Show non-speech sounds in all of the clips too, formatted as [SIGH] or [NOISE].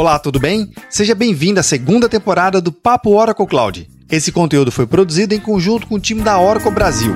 Olá, tudo bem? Seja bem-vindo à segunda temporada do Papo Oracle Cloud. Esse conteúdo foi produzido em conjunto com o time da Oracle Brasil.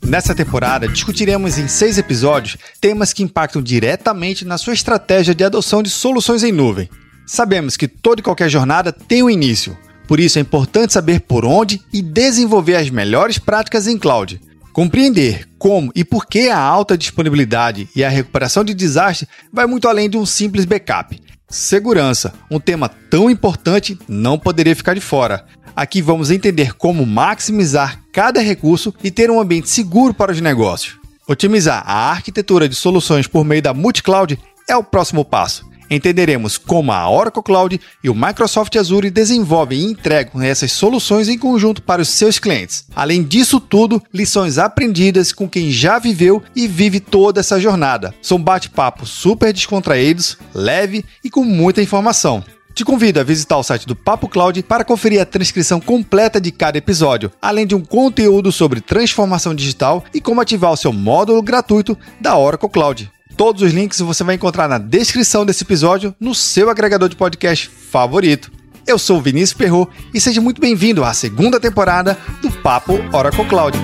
Nessa temporada, discutiremos em seis episódios temas que impactam diretamente na sua estratégia de adoção de soluções em nuvem. Sabemos que toda e qualquer jornada tem um início, por isso é importante saber por onde e desenvolver as melhores práticas em cloud. Compreender como e por que a alta disponibilidade e a recuperação de desastre vai muito além de um simples backup. Segurança, um tema tão importante, não poderia ficar de fora. Aqui vamos entender como maximizar cada recurso e ter um ambiente seguro para os negócios. Otimizar a arquitetura de soluções por meio da multi-cloud é o próximo passo entenderemos como a Oracle Cloud e o Microsoft Azure desenvolvem e entregam essas soluções em conjunto para os seus clientes. Além disso tudo, lições aprendidas com quem já viveu e vive toda essa jornada. São bate-papos super descontraídos, leve e com muita informação. Te convido a visitar o site do Papo Cloud para conferir a transcrição completa de cada episódio, além de um conteúdo sobre transformação digital e como ativar o seu módulo gratuito da Oracle Cloud. Todos os links você vai encontrar na descrição desse episódio no seu agregador de podcast favorito. Eu sou Vinícius Perro e seja muito bem-vindo à segunda temporada do Papo Oracle Cloud.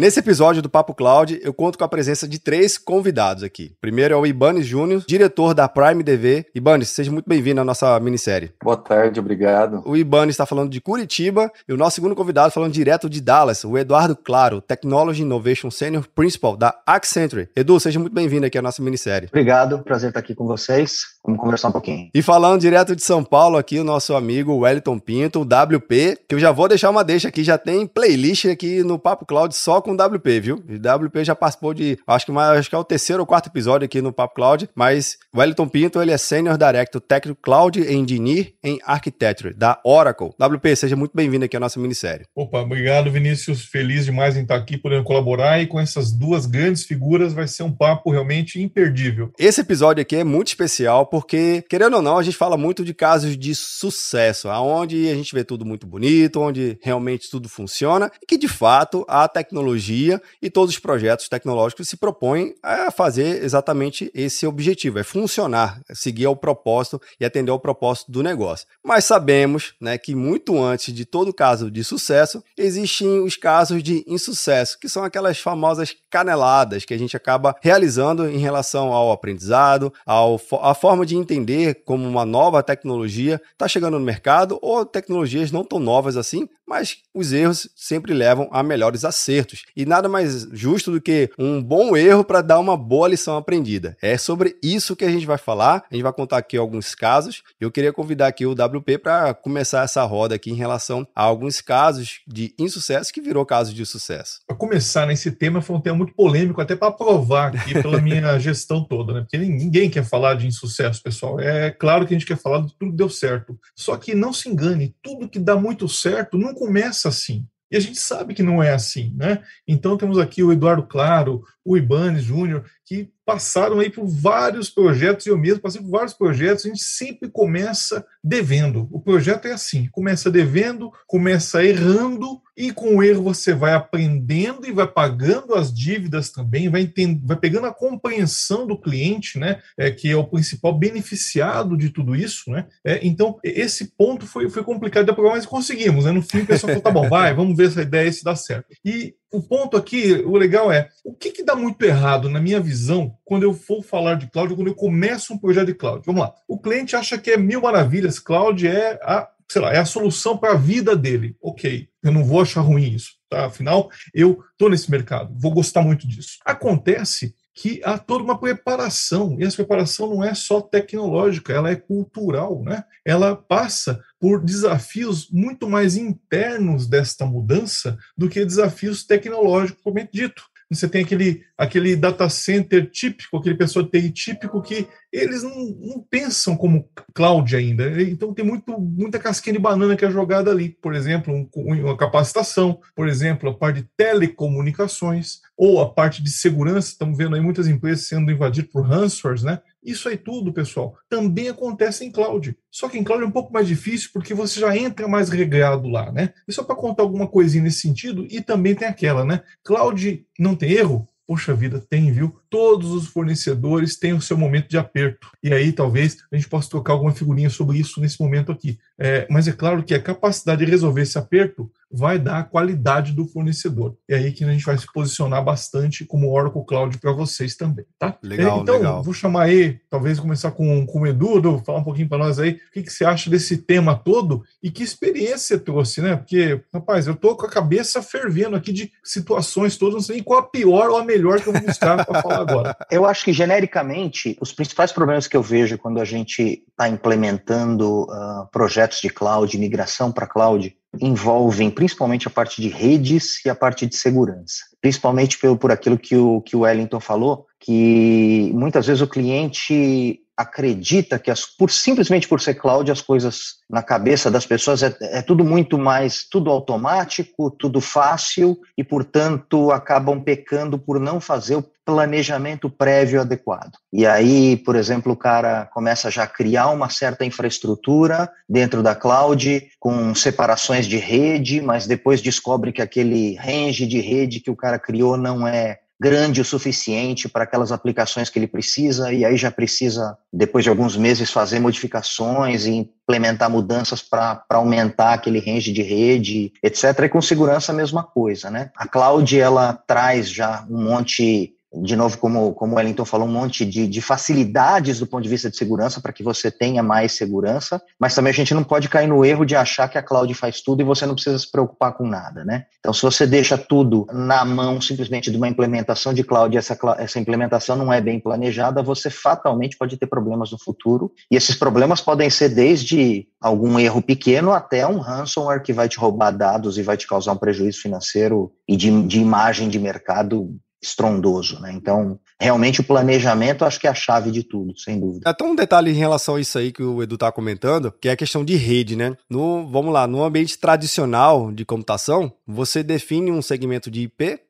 Nesse episódio do Papo Cloud, eu conto com a presença de três convidados aqui. Primeiro é o Ibanes Júnior, diretor da Prime DV. Ibanes, seja muito bem-vindo à nossa minissérie. Boa tarde, obrigado. O Ibanes está falando de Curitiba e o nosso segundo convidado falando direto de Dallas, o Eduardo Claro, Technology Innovation Senior Principal da Accenture. Edu, seja muito bem-vindo aqui à nossa minissérie. Obrigado, prazer estar aqui com vocês. Vamos conversar um pouquinho. E falando direto de São Paulo aqui, o nosso amigo Wellington Pinto, o WP, que eu já vou deixar uma deixa aqui, já tem playlist aqui no Papo Cloud só com com o WP, viu? O WP já participou de, acho que, mais, acho que é o terceiro ou quarto episódio aqui no Papo Cloud, mas o Wellington Pinto, ele é Senior Director Técnico Cloud Engineer em Architecture, da Oracle. WP, seja muito bem-vindo aqui à nossa minissérie. Opa, obrigado, Vinícius. Feliz demais em estar aqui, podendo colaborar e com essas duas grandes figuras vai ser um papo realmente imperdível. Esse episódio aqui é muito especial porque, querendo ou não, a gente fala muito de casos de sucesso, aonde a gente vê tudo muito bonito, onde realmente tudo funciona e que, de fato, a tecnologia tecnologia e todos os projetos tecnológicos se propõem a fazer exatamente esse objetivo, é funcionar, é seguir ao propósito e atender ao propósito do negócio. Mas sabemos né, que muito antes de todo caso de sucesso, existem os casos de insucesso, que são aquelas famosas caneladas que a gente acaba realizando em relação ao aprendizado, ao, a forma de entender como uma nova tecnologia está chegando no mercado ou tecnologias não tão novas assim, mas os erros sempre levam a melhores acertos. E nada mais justo do que um bom erro para dar uma boa lição aprendida. É sobre isso que a gente vai falar. A gente vai contar aqui alguns casos. Eu queria convidar aqui o WP para começar essa roda aqui em relação a alguns casos de insucesso que virou caso de sucesso. Para começar nesse tema, foi um tema muito polêmico, até para provar aqui pela [LAUGHS] minha gestão toda, né? Porque ninguém quer falar de insucesso, pessoal. É claro que a gente quer falar de tudo que deu certo. Só que não se engane, tudo que dá muito certo não começa assim. E a gente sabe que não é assim, né? Então temos aqui o Eduardo Claro, o Ibanez Júnior, que passaram aí por vários projetos, eu mesmo passei por vários projetos, a gente sempre começa devendo. O projeto é assim, começa devendo, começa errando, e com o erro você vai aprendendo e vai pagando as dívidas também, vai, entend... vai pegando a compreensão do cliente, né, é, que é o principal beneficiado de tudo isso, né, é, então esse ponto foi, foi complicado de aprovar, mas conseguimos, né, no fim o pessoal falou, tá bom, vai, vamos ver essa ideia se dá certo. E o ponto aqui, o legal é, o que, que dá muito errado, na minha visão, quando eu for falar de cloud, quando eu começo um projeto de cloud? Vamos lá. O cliente acha que é mil maravilhas, cloud é a, sei lá, é a solução para a vida dele. Ok, eu não vou achar ruim isso, tá? Afinal, eu estou nesse mercado, vou gostar muito disso. Acontece que há toda uma preparação, e essa preparação não é só tecnológica, ela é cultural, né? Ela passa por desafios muito mais internos desta mudança do que desafios tecnológicos, como dito. Você tem aquele, aquele data center típico, aquele pessoal de TI típico que eles não, não, pensam como cloud ainda. Então tem muito, muita casquinha de banana que é jogada ali. Por exemplo, um, uma capacitação, por exemplo, a parte de telecomunicações ou a parte de segurança. Estamos vendo aí muitas empresas sendo invadidas por ransomwares, né? Isso aí tudo, pessoal, também acontece em cloud. Só que em cloud é um pouco mais difícil porque você já entra mais regrado lá, né? E só para contar alguma coisinha nesse sentido, e também tem aquela, né? Cloud não tem erro? Poxa vida, tem, viu? Todos os fornecedores têm o seu momento de aperto. E aí talvez a gente possa trocar alguma figurinha sobre isso nesse momento aqui. É, mas é claro que a capacidade de resolver esse aperto vai dar a qualidade do fornecedor. É aí que a gente vai se posicionar bastante como Oracle Cloud para vocês também, tá? Legal, então, legal. vou chamar aí, talvez começar com, com o Edu, Edu, falar um pouquinho para nós aí, o que, que você acha desse tema todo e que experiência você trouxe, né? Porque, rapaz, eu tô com a cabeça fervendo aqui de situações todas, não sei nem qual a pior ou a melhor que eu vou buscar para [LAUGHS] falar agora. [LAUGHS] Eu acho que, genericamente, os principais problemas que eu vejo quando a gente está implementando uh, projetos de cloud, migração para cloud, envolvem principalmente a parte de redes e a parte de segurança. Principalmente por, por aquilo que o, que o Wellington falou, que muitas vezes o cliente acredita que as, por simplesmente por ser cloud as coisas na cabeça das pessoas é, é, tudo muito mais tudo automático tudo fácil e portanto acabam pecando por não fazer o planejamento prévio adequado. E aí por exemplo o cara começa já a criar uma certa infraestrutura dentro da cloud com separações de rede mas depois descobre que aquele range de rede que o cara criou não é grande o suficiente para aquelas aplicações que ele precisa, e aí já precisa, depois de alguns meses, fazer modificações e implementar mudanças para aumentar aquele range de rede, etc. E com segurança a mesma coisa, né? A cloud, ela traz já um monte de novo, como, como o Wellington falou, um monte de, de facilidades do ponto de vista de segurança para que você tenha mais segurança, mas também a gente não pode cair no erro de achar que a cloud faz tudo e você não precisa se preocupar com nada, né? Então, se você deixa tudo na mão simplesmente de uma implementação de cloud e essa, essa implementação não é bem planejada, você fatalmente pode ter problemas no futuro, e esses problemas podem ser desde algum erro pequeno até um ransomware que vai te roubar dados e vai te causar um prejuízo financeiro e de, de imagem de mercado estrondoso, né? Então, realmente o planejamento acho que é a chave de tudo, sem dúvida. Até um detalhe em relação a isso aí que o Edu tá comentando, que é a questão de rede, né? No, vamos lá, no ambiente tradicional de computação, você define um segmento de IP,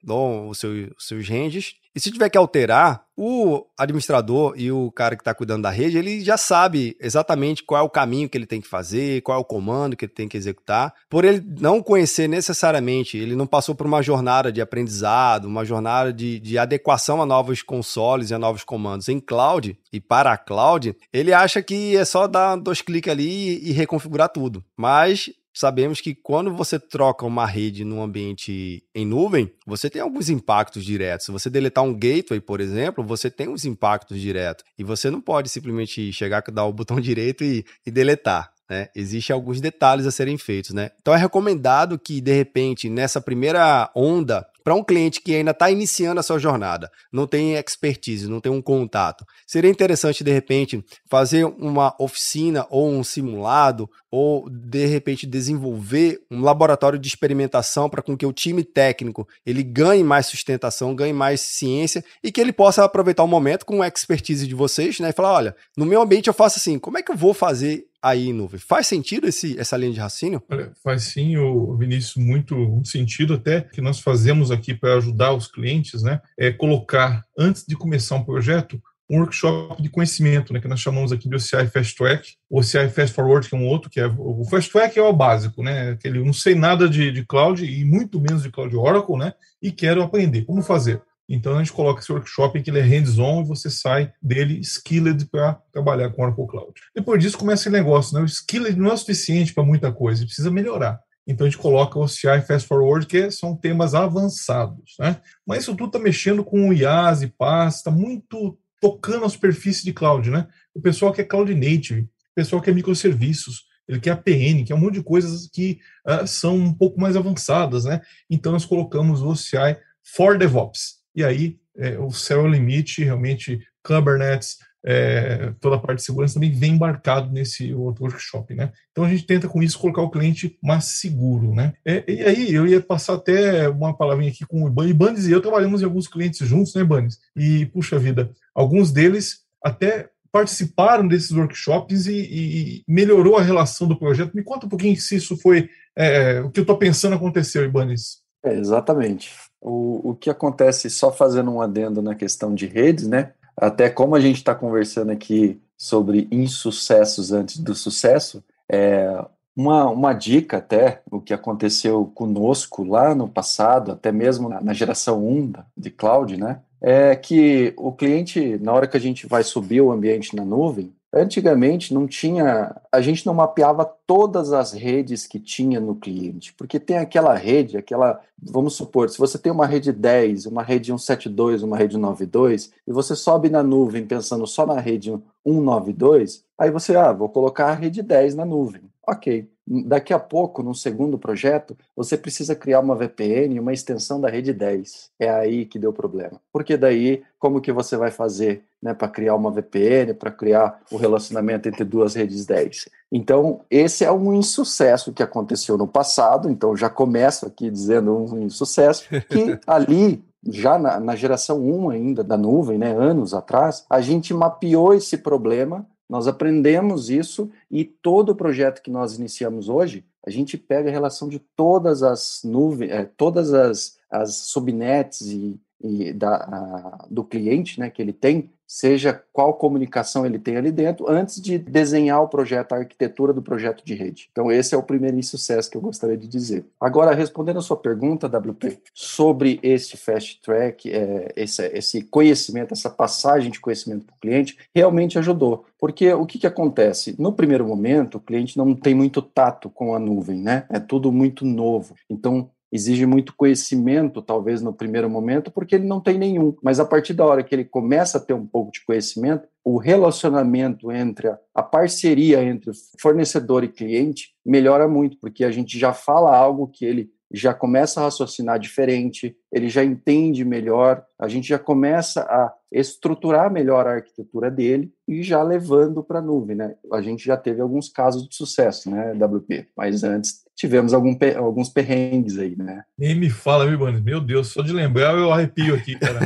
os seus, os seus ranges, e se tiver que alterar, o administrador e o cara que está cuidando da rede, ele já sabe exatamente qual é o caminho que ele tem que fazer, qual é o comando que ele tem que executar. Por ele não conhecer necessariamente, ele não passou por uma jornada de aprendizado, uma jornada de, de adequação a novos consoles e a novos comandos em cloud e para a cloud, ele acha que é só dar dois cliques ali e reconfigurar tudo. Mas sabemos que quando você troca uma rede num ambiente em nuvem, você tem alguns impactos diretos. Se você deletar um gateway, por exemplo, você tem uns impactos diretos. E você não pode simplesmente chegar, dar o botão [LAUGHS] direito e, e deletar. Né? Existem alguns detalhes a serem feitos, né? Então é recomendado que, de repente, nessa primeira onda para um cliente que ainda está iniciando a sua jornada, não tem expertise, não tem um contato, seria interessante de repente fazer uma oficina ou um simulado ou de repente desenvolver um laboratório de experimentação para com que o time técnico ele ganhe mais sustentação, ganhe mais ciência e que ele possa aproveitar o momento com a expertise de vocês, né, e falar, olha, no meu ambiente eu faço assim, como é que eu vou fazer aí em nuvem. Faz sentido esse, essa linha de raciocínio? Faz sim, o Vinícius, muito, muito sentido até que nós fazemos aqui para ajudar os clientes, né? É colocar, antes de começar um projeto, um workshop de conhecimento, né, que nós chamamos aqui de OCI Fast Track, OCI Fast Forward, que é um outro, que é o Fast Track é o básico, né, aquele não sei nada de, de cloud e muito menos de cloud Oracle, né, e quero aprender como fazer. Então a gente coloca esse workshop em que ele é hands-on e você sai dele skilled para trabalhar com Oracle Cloud. Depois disso começa esse negócio, né? O skilled não é o suficiente para muita coisa, precisa melhorar. Então a gente coloca o CI Fast Forward, que são temas avançados, né? Mas isso tudo está mexendo com o IaaS e PaaS, está muito tocando a superfície de cloud, né? O pessoal quer cloud native, o pessoal quer microserviços, ele quer APN, que é um monte de coisas que uh, são um pouco mais avançadas, né? Então nós colocamos o CI for DevOps e aí é, o céu é o limite, realmente Kubernetes, é, toda a parte de segurança também vem embarcado nesse outro workshop, né? Então a gente tenta com isso colocar o cliente mais seguro, né? É, e aí eu ia passar até uma palavrinha aqui com o Iban. Ibanez e eu trabalhamos em alguns clientes juntos, né, Ibanez? E, puxa vida, alguns deles até participaram desses workshops e, e, melhorou a relação do projeto. Me conta um pouquinho se isso foi é, o que eu estou pensando aconteceu, Ibanez. É, exatamente. O, o que acontece, só fazendo um adendo na questão de redes, né? Até como a gente está conversando aqui sobre insucessos antes do sucesso, é, uma, uma dica até, o que aconteceu conosco lá no passado, até mesmo na, na geração 1 de cloud, né? É que o cliente, na hora que a gente vai subir o ambiente na nuvem, Antigamente não tinha, a gente não mapeava todas as redes que tinha no cliente, porque tem aquela rede, aquela, vamos supor, se você tem uma rede 10, uma rede 172, uma rede 92, e você sobe na nuvem pensando só na rede 192, aí você, ah, vou colocar a rede 10 na nuvem. Ok. Daqui a pouco, no segundo projeto, você precisa criar uma VPN, uma extensão da rede 10. É aí que deu problema. Porque daí, como que você vai fazer né, para criar uma VPN, para criar o relacionamento entre duas redes 10? Então, esse é um insucesso que aconteceu no passado, então já começo aqui dizendo um insucesso, que [LAUGHS] ali já na, na, geração 1 ainda da nuvem, né, anos atrás, a gente mapeou esse problema nós aprendemos isso e todo o projeto que nós iniciamos hoje, a gente pega a relação de todas as nuvens, é, todas as, as subnets e, e da, a, do cliente né, que ele tem, seja qual comunicação ele tem ali dentro, antes de desenhar o projeto, a arquitetura do projeto de rede. Então, esse é o primeiro sucesso que eu gostaria de dizer. Agora, respondendo a sua pergunta, WP, sobre esse fast track, é, esse, esse conhecimento, essa passagem de conhecimento para o cliente, realmente ajudou. Porque o que, que acontece? No primeiro momento, o cliente não tem muito tato com a nuvem, né? É tudo muito novo. Então, exige muito conhecimento, talvez no primeiro momento, porque ele não tem nenhum. Mas a partir da hora que ele começa a ter um pouco de conhecimento, o relacionamento entre a, a parceria entre fornecedor e cliente melhora muito, porque a gente já fala algo que ele já começa a raciocinar diferente, ele já entende melhor, a gente já começa a estruturar melhor a arquitetura dele e já levando para a nuvem, né? A gente já teve alguns casos de sucesso, né, WP, mas antes tivemos algum, alguns perrengues aí, né? Nem me fala, viu, mano? Meu Deus, só de lembrar eu arrepio aqui, cara.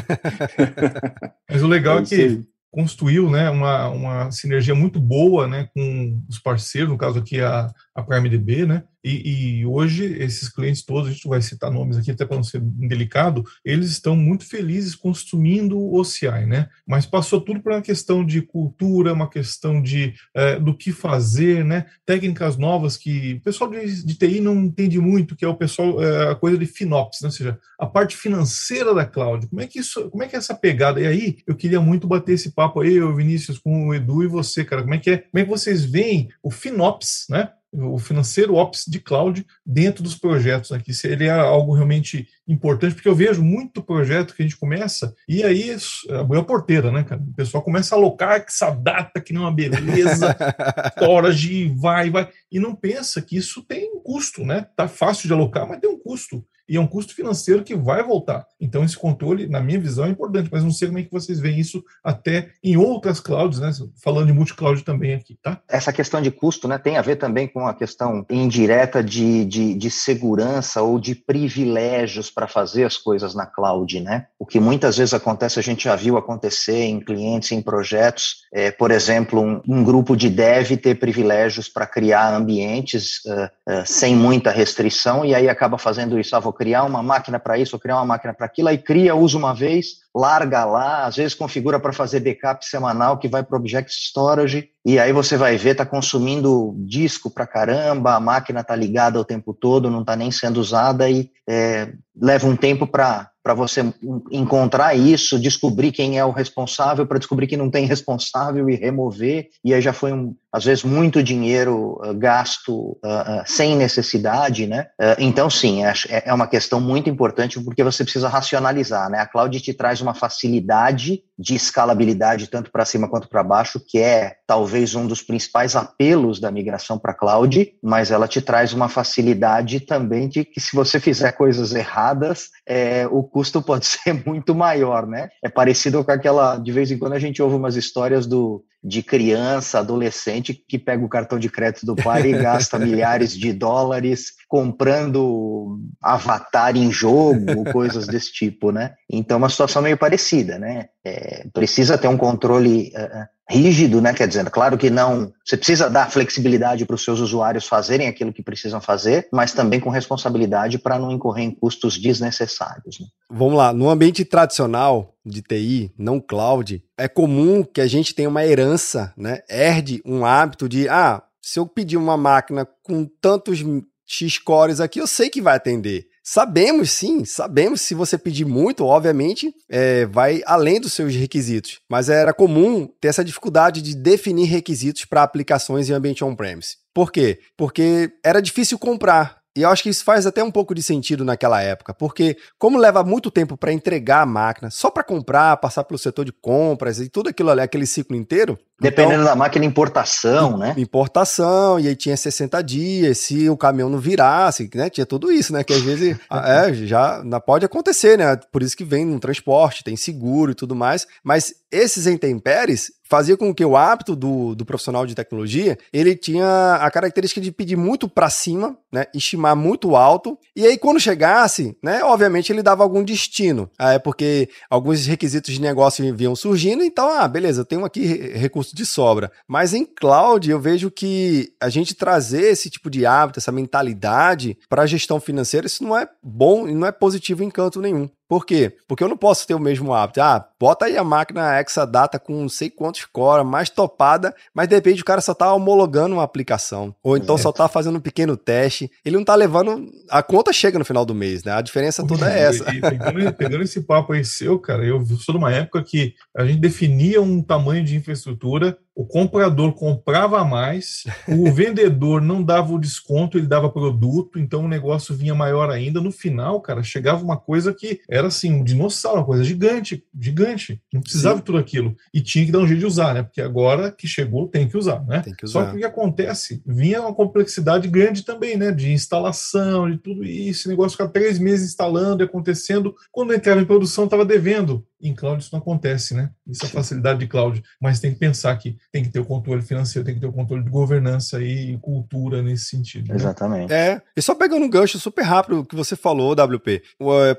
[LAUGHS] mas o legal é, é que construiu né, uma, uma sinergia muito boa né, com os parceiros, no caso aqui a, a PrimeDB, né? E, e, hoje esses clientes todos, a gente vai citar nomes aqui até para não ser delicado, eles estão muito felizes consumindo o OCI, né? Mas passou tudo para uma questão de cultura, uma questão de é, do que fazer, né? Técnicas novas que o pessoal de, de TI não entende muito, que é o pessoal é, a coisa de FinOps, né? ou seja, a parte financeira da cloud. Como é que isso, como é que é essa pegada? E aí eu queria muito bater esse papo aí, eu Vinícius com o Edu e você, cara. Como é que é? Como é que vocês veem o FinOps, né? O financeiro ops de cloud dentro dos projetos aqui. Se ele é algo realmente importante, porque eu vejo muito projeto que a gente começa e aí é a porteira, né, cara? O pessoal começa a alocar essa data que não é uma beleza, [LAUGHS] storage, vai, vai, e não pensa que isso tem um custo, né? Tá fácil de alocar, mas tem um custo e é um custo financeiro que vai voltar. Então, esse controle, na minha visão, é importante, mas não sei como é que vocês veem isso até em outras clouds, né? Falando de multi-cloud também aqui, tá? Essa questão de custo, né, tem a ver também com a questão indireta de, de, de segurança ou de privilégios para fazer as coisas na cloud, né? O que muitas vezes acontece, a gente já viu acontecer em clientes, em projetos, é, por exemplo, um, um grupo de dev ter privilégios para criar ambientes uh, uh, sem muita restrição e aí acaba fazendo isso. Ah, vou criar uma máquina para isso, vou criar uma máquina para aquilo, aí cria, usa uma vez, larga lá, às vezes configura para fazer backup semanal que vai para Object Storage, e aí você vai ver, está consumindo disco para caramba, a máquina está ligada o tempo todo, não está nem sendo usada e é, leva um tempo para para você encontrar isso, descobrir quem é o responsável, para descobrir que não tem responsável e remover, e aí já foi, um, às vezes, muito dinheiro uh, gasto uh, uh, sem necessidade, né? então, sim, é, é uma questão muito importante porque você precisa racionalizar, né? A cloud te traz uma facilidade de escalabilidade tanto para cima quanto para baixo, que é talvez um dos principais apelos da migração para cloud, mas ela te traz uma facilidade também de que se você fizer coisas erradas, é, o custo pode [LAUGHS] ser muito maior, né? É parecido com aquela, de vez em quando a gente ouve umas histórias do de criança, adolescente que pega o cartão de crédito do pai e [LAUGHS] gasta milhares de dólares comprando avatar em jogo, coisas desse tipo, né? Então, é uma situação meio parecida, né? é, precisa ter um controle é, rígido, né? Quer dizer, claro que não. Você precisa dar flexibilidade para os seus usuários fazerem aquilo que precisam fazer, mas também com responsabilidade para não incorrer em custos desnecessários. Né? Vamos lá. No ambiente tradicional de TI, não cloud, é comum que a gente tenha uma herança, né? Herde um hábito de, ah, se eu pedir uma máquina com tantos X cores aqui, eu sei que vai atender. Sabemos sim, sabemos se você pedir muito, obviamente, é, vai além dos seus requisitos. Mas era comum ter essa dificuldade de definir requisitos para aplicações em ambiente on-premise. Por quê? Porque era difícil comprar. E eu acho que isso faz até um pouco de sentido naquela época, porque como leva muito tempo para entregar a máquina, só para comprar, passar pelo setor de compras e tudo aquilo ali, aquele ciclo inteiro. Dependendo então, da máquina, importação, né? Importação, e aí tinha 60 dias, se o caminhão não virasse, né? Tinha tudo isso, né? Que às vezes [LAUGHS] é, já pode acontecer, né? Por isso que vem no transporte, tem seguro e tudo mais. Mas esses intempéries fazia com que o hábito do, do profissional de tecnologia ele tinha a característica de pedir muito para cima, né, estimar muito alto, e aí quando chegasse, né, obviamente ele dava algum destino, é porque alguns requisitos de negócio vinham surgindo, então, ah, beleza, eu tenho aqui recurso de sobra. Mas em cloud eu vejo que a gente trazer esse tipo de hábito, essa mentalidade para a gestão financeira, isso não é bom e não é positivo em canto nenhum. Por quê? Porque eu não posso ter o mesmo hábito. Ah, bota aí a máquina Exadata com não sei quantos core, mais topada, mas de repente o cara só tá homologando uma aplicação. Ou então é. só tá fazendo um pequeno teste. Ele não tá levando. A conta chega no final do mês, né? A diferença toda é essa. E, pegando, pegando esse papo aí seu, cara, eu sou de uma época que a gente definia um tamanho de infraestrutura o comprador comprava mais, o [LAUGHS] vendedor não dava o desconto, ele dava produto, então o negócio vinha maior ainda. No final, cara, chegava uma coisa que era assim, um dinossauro, uma coisa gigante, gigante. Não precisava Sim. de tudo aquilo. E tinha que dar um jeito de usar, né? Porque agora que chegou, tem que usar, né? Que usar. Só que o que acontece? Vinha uma complexidade grande também, né? De instalação, de tudo isso, negócio ficar três meses instalando e acontecendo. Quando entrava em produção, estava devendo. Em cloud isso não acontece, né? Isso é a facilidade de cloud. Mas tem que pensar que tem que ter o controle financeiro, tem que ter o controle de governança e cultura nesse sentido. Né? Exatamente. É, e só pegando um gancho super rápido que você falou, WP.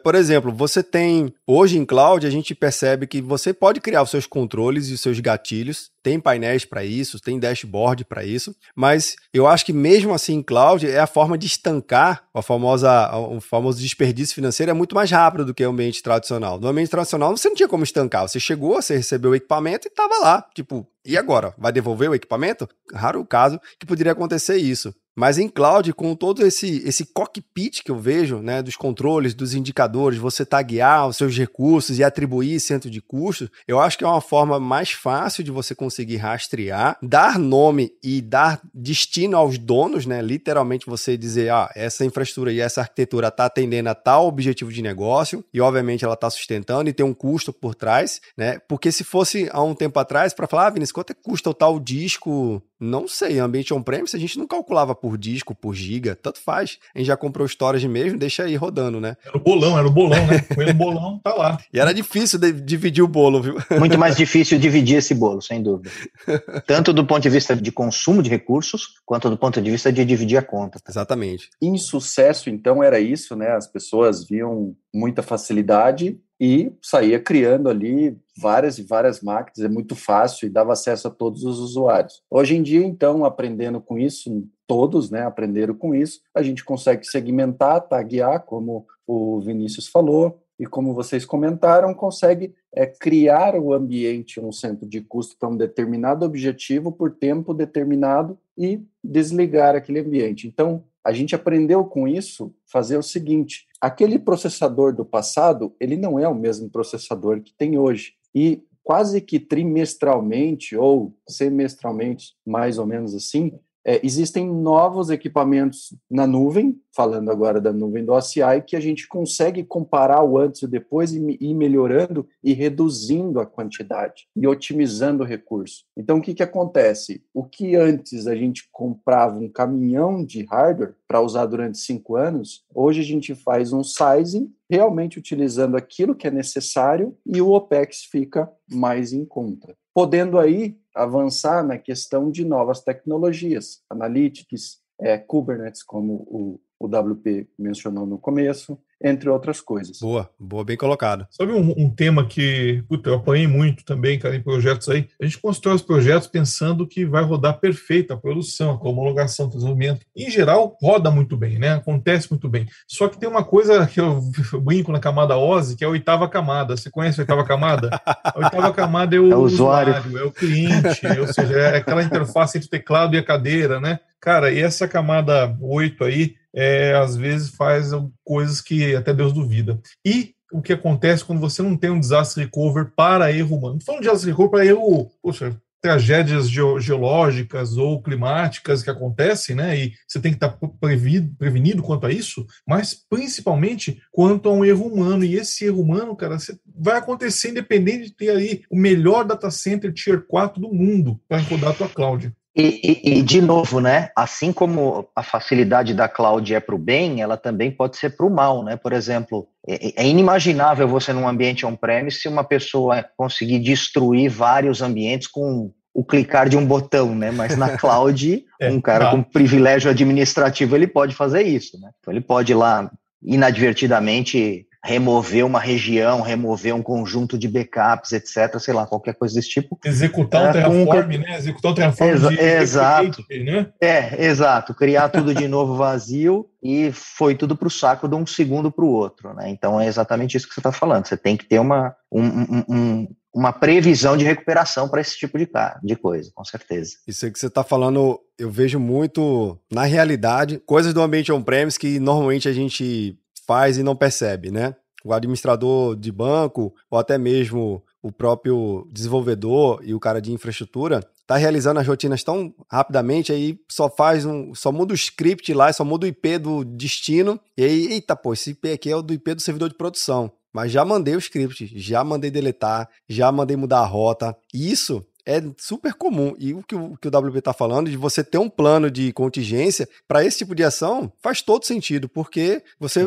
Por exemplo, você tem, hoje em cloud, a gente percebe que você pode criar os seus controles e os seus gatilhos tem painéis para isso, tem dashboard para isso, mas eu acho que mesmo assim cloud é a forma de estancar a famosa, o famoso desperdício financeiro é muito mais rápido do que o ambiente tradicional. No ambiente tradicional você não tinha como estancar, você chegou, você recebeu o equipamento e estava lá, tipo, e agora? Vai devolver o equipamento? Raro o caso que poderia acontecer isso. Mas em cloud, com todo esse, esse cockpit que eu vejo, né, dos controles, dos indicadores, você taguear os seus recursos e atribuir centro de custos, eu acho que é uma forma mais fácil de você conseguir rastrear, dar nome e dar destino aos donos, né? Literalmente você dizer, ah, essa infraestrutura e essa arquitetura está atendendo a tal objetivo de negócio e obviamente ela está sustentando e tem um custo por trás, né? Porque se fosse há um tempo atrás para falar, ah, Vinícius, quanto é que custa o tal disco não sei, ambiente on-premise a gente não calculava por disco, por giga, tanto faz. A gente já comprou storage mesmo, deixa aí rodando, né? Era o bolão, era o bolão, né? Foi o bolão, tá lá. E era difícil de dividir o bolo, viu? Muito mais difícil dividir esse bolo, sem dúvida. [LAUGHS] Tanto do ponto de vista de consumo de recursos, quanto do ponto de vista de dividir a conta. Exatamente. Em sucesso, então, era isso, né? As pessoas viam muita facilidade e saía criando ali várias e várias máquinas, é muito fácil e dava acesso a todos os usuários. Hoje em dia, então, aprendendo com isso, todos né, aprenderam com isso, a gente consegue segmentar, taguear, como o Vinícius falou, e como vocês comentaram, consegue é, criar o ambiente, um centro de custo para um determinado objetivo por tempo determinado e desligar aquele ambiente. Então, a gente aprendeu com isso fazer o seguinte: aquele processador do passado, ele não é o mesmo processador que tem hoje. E quase que trimestralmente ou semestralmente, mais ou menos assim, é, existem novos equipamentos na nuvem, falando agora da nuvem do OCI, que a gente consegue comparar o antes e o depois e ir melhorando e reduzindo a quantidade e otimizando o recurso. Então, o que, que acontece? O que antes a gente comprava um caminhão de hardware para usar durante cinco anos, hoje a gente faz um sizing realmente utilizando aquilo que é necessário e o OPEX fica mais em conta. Podendo aí avançar na questão de novas tecnologias, analytics, é, Kubernetes, como o, o WP mencionou no começo, entre outras coisas. Boa, boa, bem colocado. Sabe um, um tema que puta, eu apanhei muito também, cara, em projetos aí? A gente constrói os projetos pensando que vai rodar perfeito a produção, a homologação, o desenvolvimento. Em geral, roda muito bem, né? Acontece muito bem. Só que tem uma coisa que eu, eu [LAUGHS] brinco na camada OSI, que é a oitava camada. Você conhece a oitava camada? A oitava camada é o, [LAUGHS] é o usuário. usuário, é o cliente, ou seja, é aquela interface entre o teclado e a cadeira, né? Cara, e essa camada 8 aí, é, às vezes faz coisas que até Deus duvida. E o que acontece quando você não tem um desastre recover para erro humano. Não falando de desastre recover para erro, poxa, tragédias geológicas ou climáticas que acontecem, né? E você tem que estar prevenido, prevenido quanto a isso, mas principalmente quanto a um erro humano. E esse erro humano, cara, vai acontecer independente de ter aí o melhor data center tier 4 do mundo para rodar a tua cloud. E, e, e, de novo, né? Assim como a facilidade da cloud é para o bem, ela também pode ser para o mal, né? Por exemplo, é, é inimaginável você num ambiente on-premise se uma pessoa conseguir destruir vários ambientes com o clicar de um botão, né? Mas na [LAUGHS] cloud, é, um cara com privilégio administrativo ele pode fazer isso, né? Então ele pode ir lá inadvertidamente remover uma região, remover um conjunto de backups, etc., sei lá, qualquer coisa desse tipo. Executar um é, Terraform, um... né? Executar um Terraform Exa de exato. né? É, exato. Criar tudo de novo [LAUGHS] vazio e foi tudo para o saco de um segundo para o outro, né? Então é exatamente isso que você está falando. Você tem que ter uma, um, um, um uma previsão de recuperação para esse tipo de, de coisa, com certeza. Isso aí que você está falando, eu vejo muito na realidade, coisas do ambiente on-premise que normalmente a gente faz e não percebe, né? O administrador de banco, ou até mesmo o próprio desenvolvedor e o cara de infraestrutura, tá realizando as rotinas tão rapidamente, aí só faz um. só muda o script lá, só muda o IP do destino, e aí, eita, pô, esse IP aqui é o do IP do servidor de produção. Mas já mandei o script, já mandei deletar, já mandei mudar a rota. Isso é super comum. E o que o, que o WP está falando, de você ter um plano de contingência para esse tipo de ação, faz todo sentido, porque você.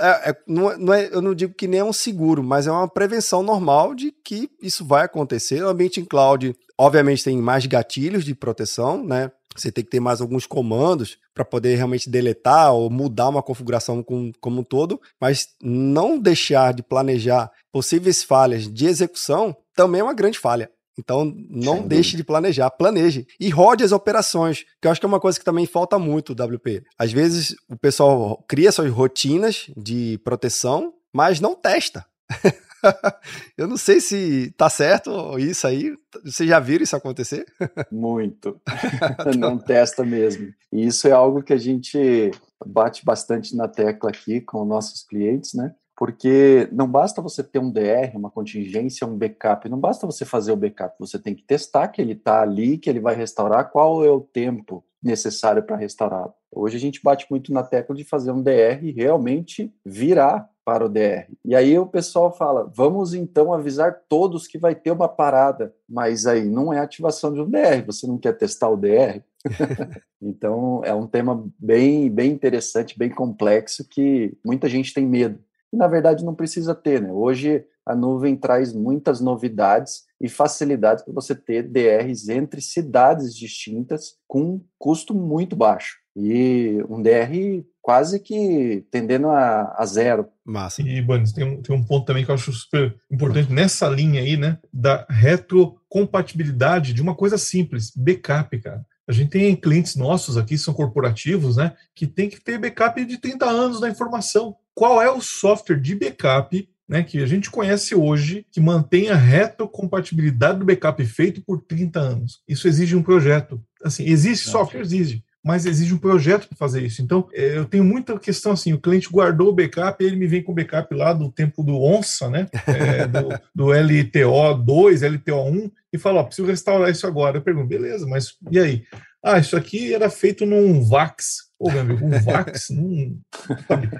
É, é, não, é, não é, eu não digo que nem é um seguro, mas é uma prevenção normal de que isso vai acontecer. O ambiente em cloud, obviamente, tem mais gatilhos de proteção, né? Você tem que ter mais alguns comandos para poder realmente deletar ou mudar uma configuração com, como um todo, mas não deixar de planejar possíveis falhas de execução também é uma grande falha. Então, não Sem deixe dúvida. de planejar, planeje. E rode as operações, que eu acho que é uma coisa que também falta muito, WP. Às vezes, o pessoal cria suas rotinas de proteção, mas não testa. [LAUGHS] eu não sei se tá certo isso aí. Vocês já viram isso acontecer? Muito. [LAUGHS] [LAUGHS] não testa mesmo. E isso é algo que a gente bate bastante na tecla aqui com nossos clientes, né? Porque não basta você ter um DR, uma contingência, um backup, não basta você fazer o backup, você tem que testar que ele está ali, que ele vai restaurar, qual é o tempo necessário para restaurar. Hoje a gente bate muito na tecla de fazer um DR e realmente virar para o DR. E aí o pessoal fala, vamos então avisar todos que vai ter uma parada, mas aí não é ativação de um DR, você não quer testar o DR? [LAUGHS] então é um tema bem, bem interessante, bem complexo que muita gente tem medo e na verdade não precisa ter, né? Hoje a nuvem traz muitas novidades e facilidades para você ter DRs entre cidades distintas com custo muito baixo. E um DR quase que tendendo a, a zero. Massa. E, Banes, tem, um, tem um ponto também que eu acho super importante nessa linha aí, né? Da retrocompatibilidade de uma coisa simples, backup, cara. A gente tem clientes nossos aqui, são corporativos, né? Que tem que ter backup de 30 anos da informação qual é o software de backup né, que a gente conhece hoje que mantém a retrocompatibilidade do backup feito por 30 anos. Isso exige um projeto. Assim, existe software, exige, mas exige um projeto para fazer isso. Então, é, eu tenho muita questão assim, o cliente guardou o backup, ele me vem com o backup lá do tempo do onça, né, é, do, do LTO2, LTO1, e fala, ó, preciso restaurar isso agora. Eu pergunto, beleza, mas e aí? Ah, isso aqui era feito num VAX. Pô, meu amigo, um VAX, [LAUGHS] não,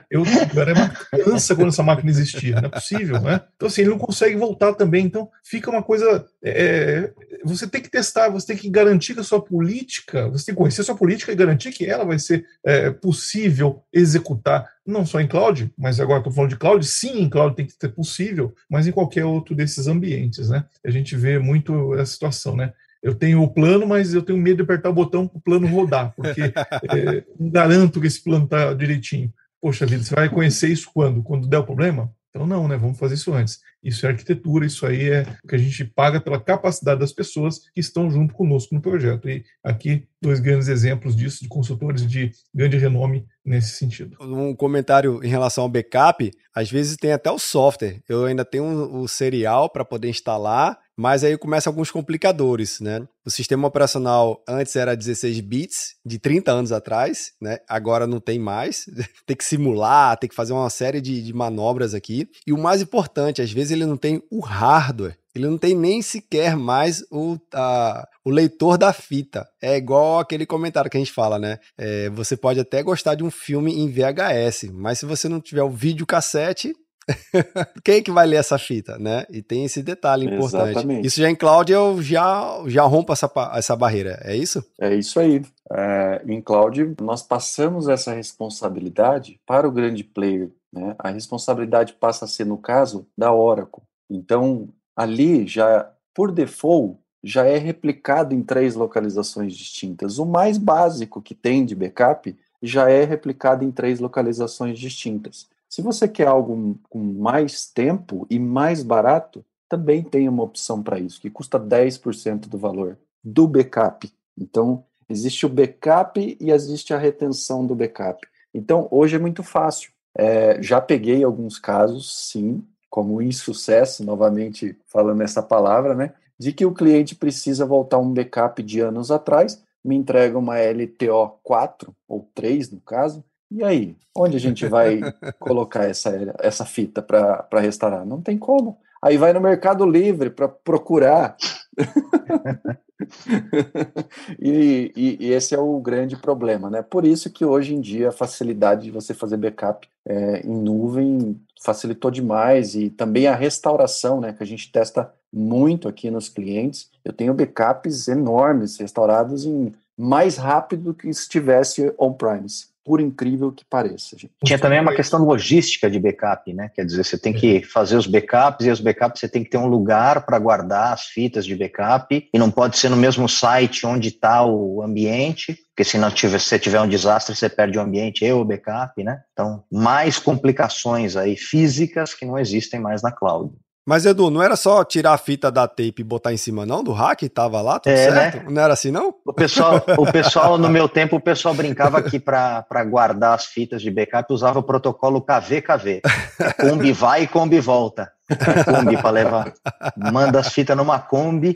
eu, eu era uma criança quando essa máquina existia, não é possível, né? Então, assim, ele não consegue voltar também. Então, fica uma coisa. É, você tem que testar, você tem que garantir que a sua política, você tem que conhecer a sua política e garantir que ela vai ser é, possível executar, não só em cloud, mas agora estou falando de cloud, sim, em cloud tem que ser possível, mas em qualquer outro desses ambientes, né? A gente vê muito essa situação, né? Eu tenho o plano, mas eu tenho medo de apertar o botão para o plano rodar, porque é, [LAUGHS] não garanto que esse plano está direitinho. Poxa vida, você vai conhecer isso quando? Quando der o problema? Então, não, né? Vamos fazer isso antes. Isso é arquitetura, isso aí é o que a gente paga pela capacidade das pessoas que estão junto conosco no projeto. E aqui, dois grandes exemplos disso, de consultores de grande renome nesse sentido. Um comentário em relação ao backup, às vezes tem até o software. Eu ainda tenho o serial para poder instalar, mas aí começam alguns complicadores, né? O sistema operacional antes era 16 bits, de 30 anos atrás, né? Agora não tem mais. [LAUGHS] tem que simular, tem que fazer uma série de, de manobras aqui. E o mais importante, às vezes ele não tem o hardware. Ele não tem nem sequer mais o, a, o leitor da fita. É igual aquele comentário que a gente fala, né? É, você pode até gostar de um filme em VHS, mas se você não tiver o videocassete, [LAUGHS] quem é que vai ler essa fita, né? E tem esse detalhe importante. Exatamente. Isso já em cloud eu já, já rompo essa, essa barreira, é isso? É isso aí. É, em cloud, nós passamos essa responsabilidade para o grande player. Né? A responsabilidade passa a ser, no caso, da Oracle. Então, ali já, por default, já é replicado em três localizações distintas. O mais básico que tem de backup já é replicado em três localizações distintas. Se você quer algo com mais tempo e mais barato, também tem uma opção para isso, que custa 10% do valor do backup. Então, existe o backup e existe a retenção do backup. Então, hoje é muito fácil. É, já peguei alguns casos, sim, como insucesso, novamente falando essa palavra, né? De que o cliente precisa voltar um backup de anos atrás, me entrega uma LTO 4 ou 3 no caso, e aí, onde a gente vai colocar essa, essa fita para restaurar? Não tem como. Aí vai no Mercado Livre para procurar. [LAUGHS] e, e, e, esse é o grande problema, né? Por isso que hoje em dia a facilidade de você fazer backup é, em nuvem facilitou demais e também a restauração, né? Que a gente testa muito aqui nos clientes. Eu tenho backups enormes restaurados em mais rápido do que se estivesse on-premise por incrível que pareça. Gente. Tinha também uma questão logística de backup, né? Quer dizer, você tem que fazer os backups e os backups você tem que ter um lugar para guardar as fitas de backup e não pode ser no mesmo site onde está o ambiente, porque se não tiver, se tiver um desastre você perde o ambiente e o backup, né? Então, mais complicações aí físicas que não existem mais na cloud. Mas, Edu, não era só tirar a fita da tape e botar em cima, não? Do hack? Tava lá, tudo é, certo? Né? Não era assim, não? O pessoal, o [LAUGHS] pessoal, no meu tempo, o pessoal brincava que para guardar as fitas de backup usava o protocolo KVKV. Kombi vai e Kombi volta. Kombi para levar. Manda as fitas numa Kombi,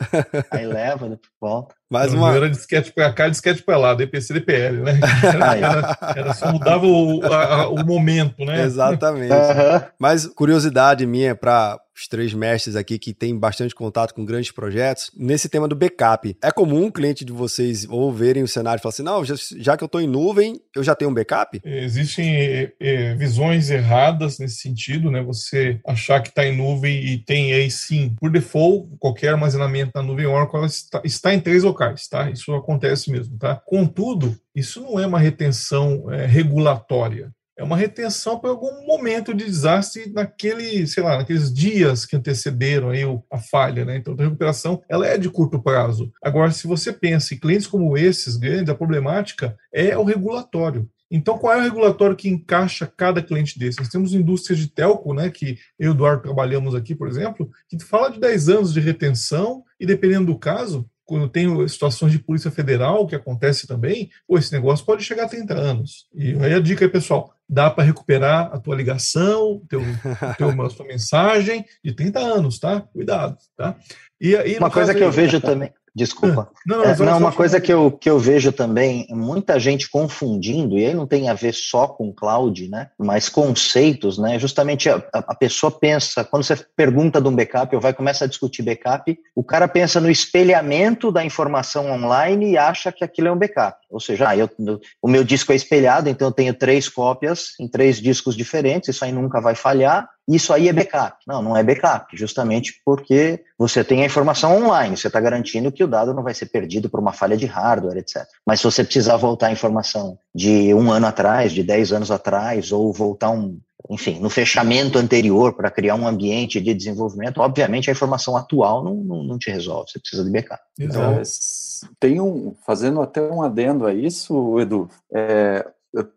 aí leva, volta. Mais uma... Era disquete para cá, disquete para lá, DPC, DPL, né? [LAUGHS] Era, era só mudava o, a, o momento, né? Exatamente. Uhum. Mas curiosidade minha para os três mestres aqui que têm bastante contato com grandes projetos, nesse tema do backup. É comum o cliente de vocês ou verem o cenário e falar assim: não, já, já que eu estou em nuvem, eu já tenho um backup? Existem é, visões erradas nesse sentido, né? Você achar que está em nuvem e tem aí sim, por default, qualquer armazenamento na nuvem Oracle está, está em três locais, tá? Isso acontece mesmo, tá? Contudo, isso não é uma retenção é, regulatória é uma retenção para algum momento de desastre naquele, sei lá, naqueles dias que antecederam aí a falha, né? Então, a recuperação ela é de curto prazo. Agora, se você pensa em clientes como esses grandes, a problemática é o regulatório. Então, qual é o regulatório que encaixa cada cliente desse? Nós temos indústrias de telco, né, que eu e o Eduardo trabalhamos aqui, por exemplo, que fala de 10 anos de retenção e, dependendo do caso, quando tem situações de Polícia Federal, que acontece também, pô, esse negócio pode chegar a 30 anos. E aí a dica aí, pessoal, dá para recuperar a tua ligação, teu, teu, [LAUGHS] a tua mensagem de 30 anos, tá? Cuidado, tá? E, aí, Uma coisa que eu vejo [LAUGHS] também... Desculpa. [LAUGHS] Não, não, é, não uma coisa que eu, que eu vejo também, muita gente confundindo, e aí não tem a ver só com cloud, né? Mas conceitos, né? Justamente a, a pessoa pensa, quando você pergunta de um backup, ou vai começar a discutir backup, o cara pensa no espelhamento da informação online e acha que aquilo é um backup. Ou seja, ah, eu, o meu disco é espelhado, então eu tenho três cópias em três discos diferentes, isso aí nunca vai falhar. Isso aí é backup. Não, não é backup, justamente porque você tem a informação online, você está garantindo que o dado não vai ser perdido por uma falha de hardware, etc. Mas se você precisar voltar a informação de um ano atrás, de dez anos atrás, ou voltar um, enfim, no fechamento anterior para criar um ambiente de desenvolvimento, obviamente a informação atual não, não, não te resolve, você precisa de backup. Então, tem um, fazendo até um adendo a isso, Edu, é,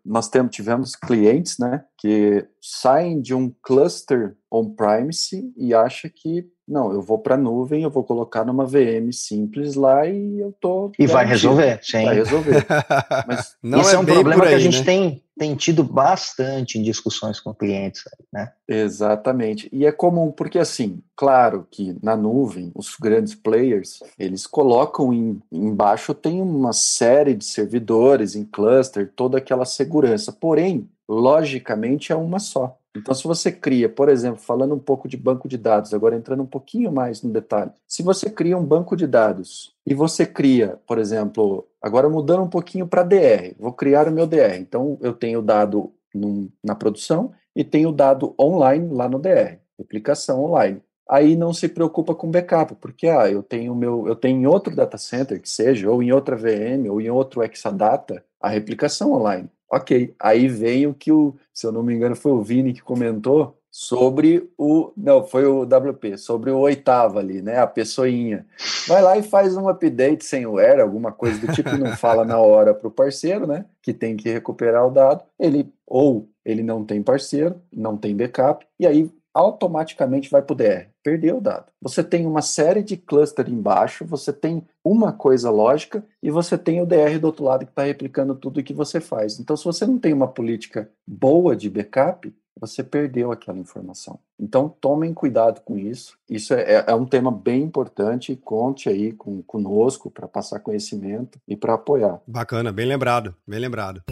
nós temos, tivemos clientes, né, que saem de um cluster on-premise e acha que não, eu vou para a nuvem, eu vou colocar numa VM simples lá e eu tô. E vai resolver, sim. Vai resolver. [LAUGHS] Mas Não isso é, é um problema aí, que a gente né? tem, tem tido bastante em discussões com clientes, né? Exatamente. E é comum, porque assim, claro que na nuvem, os grandes players, eles colocam em, embaixo tem uma série de servidores em cluster, toda aquela segurança. Porém, logicamente é uma só. Então, se você cria, por exemplo, falando um pouco de banco de dados, agora entrando um pouquinho mais no detalhe, se você cria um banco de dados e você cria, por exemplo, agora mudando um pouquinho para DR, vou criar o meu DR. Então, eu tenho o dado num, na produção e tenho o dado online lá no DR, replicação online. Aí não se preocupa com backup, porque ah, eu tenho meu, eu tenho em outro data center que seja, ou em outra VM, ou em outro Exadata, a replicação online. Ok, aí vem o que o, se eu não me engano, foi o Vini que comentou sobre o, não, foi o WP, sobre o oitavo ali, né, a pessoinha. Vai lá e faz um update sem o error, alguma coisa do tipo, não fala na hora para o parceiro, né, que tem que recuperar o dado, ele, ou ele não tem parceiro, não tem backup, e aí automaticamente vai para o DR. Perdeu o dado. Você tem uma série de cluster embaixo, você tem uma coisa lógica e você tem o DR do outro lado que está replicando tudo o que você faz. Então, se você não tem uma política boa de backup, você perdeu aquela informação. Então, tomem cuidado com isso. Isso é, é, é um tema bem importante. Conte aí com, conosco para passar conhecimento e para apoiar. Bacana, bem lembrado, bem lembrado.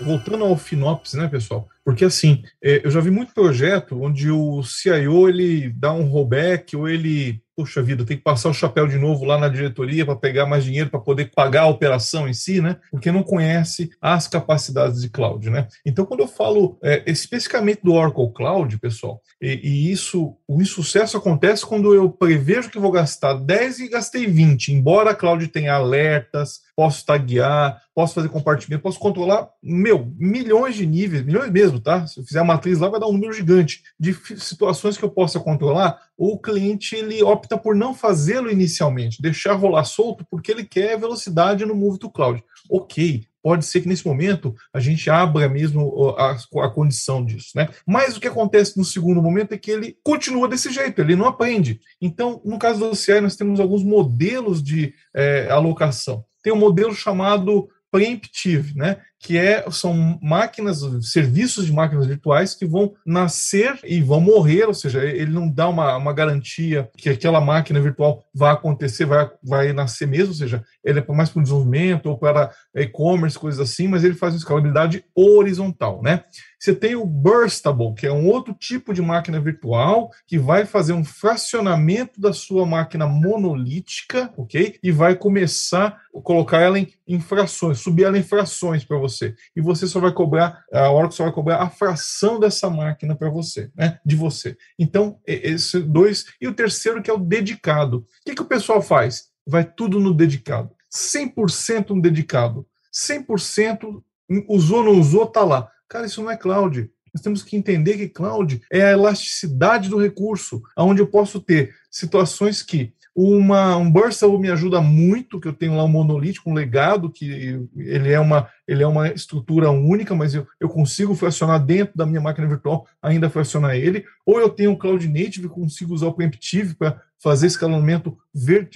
Voltando ao FinOps, né, pessoal? Porque assim, é, eu já vi muito projeto onde o CIO ele dá um rollback ou ele puxa vida, tem que passar o chapéu de novo lá na diretoria para pegar mais dinheiro para poder pagar a operação em si, né? Porque não conhece as capacidades de cloud, né? Então, quando eu falo é, especificamente do Oracle Cloud, pessoal, e, e, isso, o insucesso acontece quando eu prevejo que vou gastar 10 e gastei 20, embora a cloud tenha alertas, posso taguear, posso fazer compartimento, posso controlar, meu, milhões de níveis, milhões mesmo, tá? Se eu fizer a matriz lá, vai dar um número gigante de situações que eu possa controlar, o cliente ele opta por não fazê-lo inicialmente, deixar rolar solto porque ele quer velocidade no Move to Cloud. Ok, pode ser que nesse momento a gente abra mesmo a, a, condição disso, né? Mas o que acontece no segundo momento é que ele continua desse jeito, ele não aprende. Então, no caso do OCI, nós temos alguns modelos de é, alocação. Tem um modelo chamado preemptive, né? Que é, são máquinas, serviços de máquinas virtuais que vão nascer e vão morrer, ou seja, ele não dá uma, uma garantia que aquela máquina virtual vai acontecer, vai, vai nascer mesmo, ou seja, ele é mais para o desenvolvimento ou para e-commerce, coisas assim, mas ele faz uma escalabilidade horizontal, né? Você tem o Burstable, que é um outro tipo de máquina virtual que vai fazer um fracionamento da sua máquina monolítica, ok? E vai começar a colocar ela em, em frações, subir ela em frações para você você. E você só vai cobrar, a Oracle só vai cobrar a fração dessa máquina para você, né? De você. Então, esse dois. E o terceiro, que é o dedicado. O que, que o pessoal faz? Vai tudo no dedicado. 100% no dedicado. 100% usou, não usou, tá lá. Cara, isso não é cloud. Nós temos que entender que cloud é a elasticidade do recurso, onde eu posso ter situações que uma, um Burstable me ajuda muito, que eu tenho lá um monolítico, um legado, que ele é uma, ele é uma estrutura única, mas eu, eu consigo fracionar dentro da minha máquina virtual, ainda fracionar ele. Ou eu tenho um Cloud Native, consigo usar o Preemptive para fazer escalonamento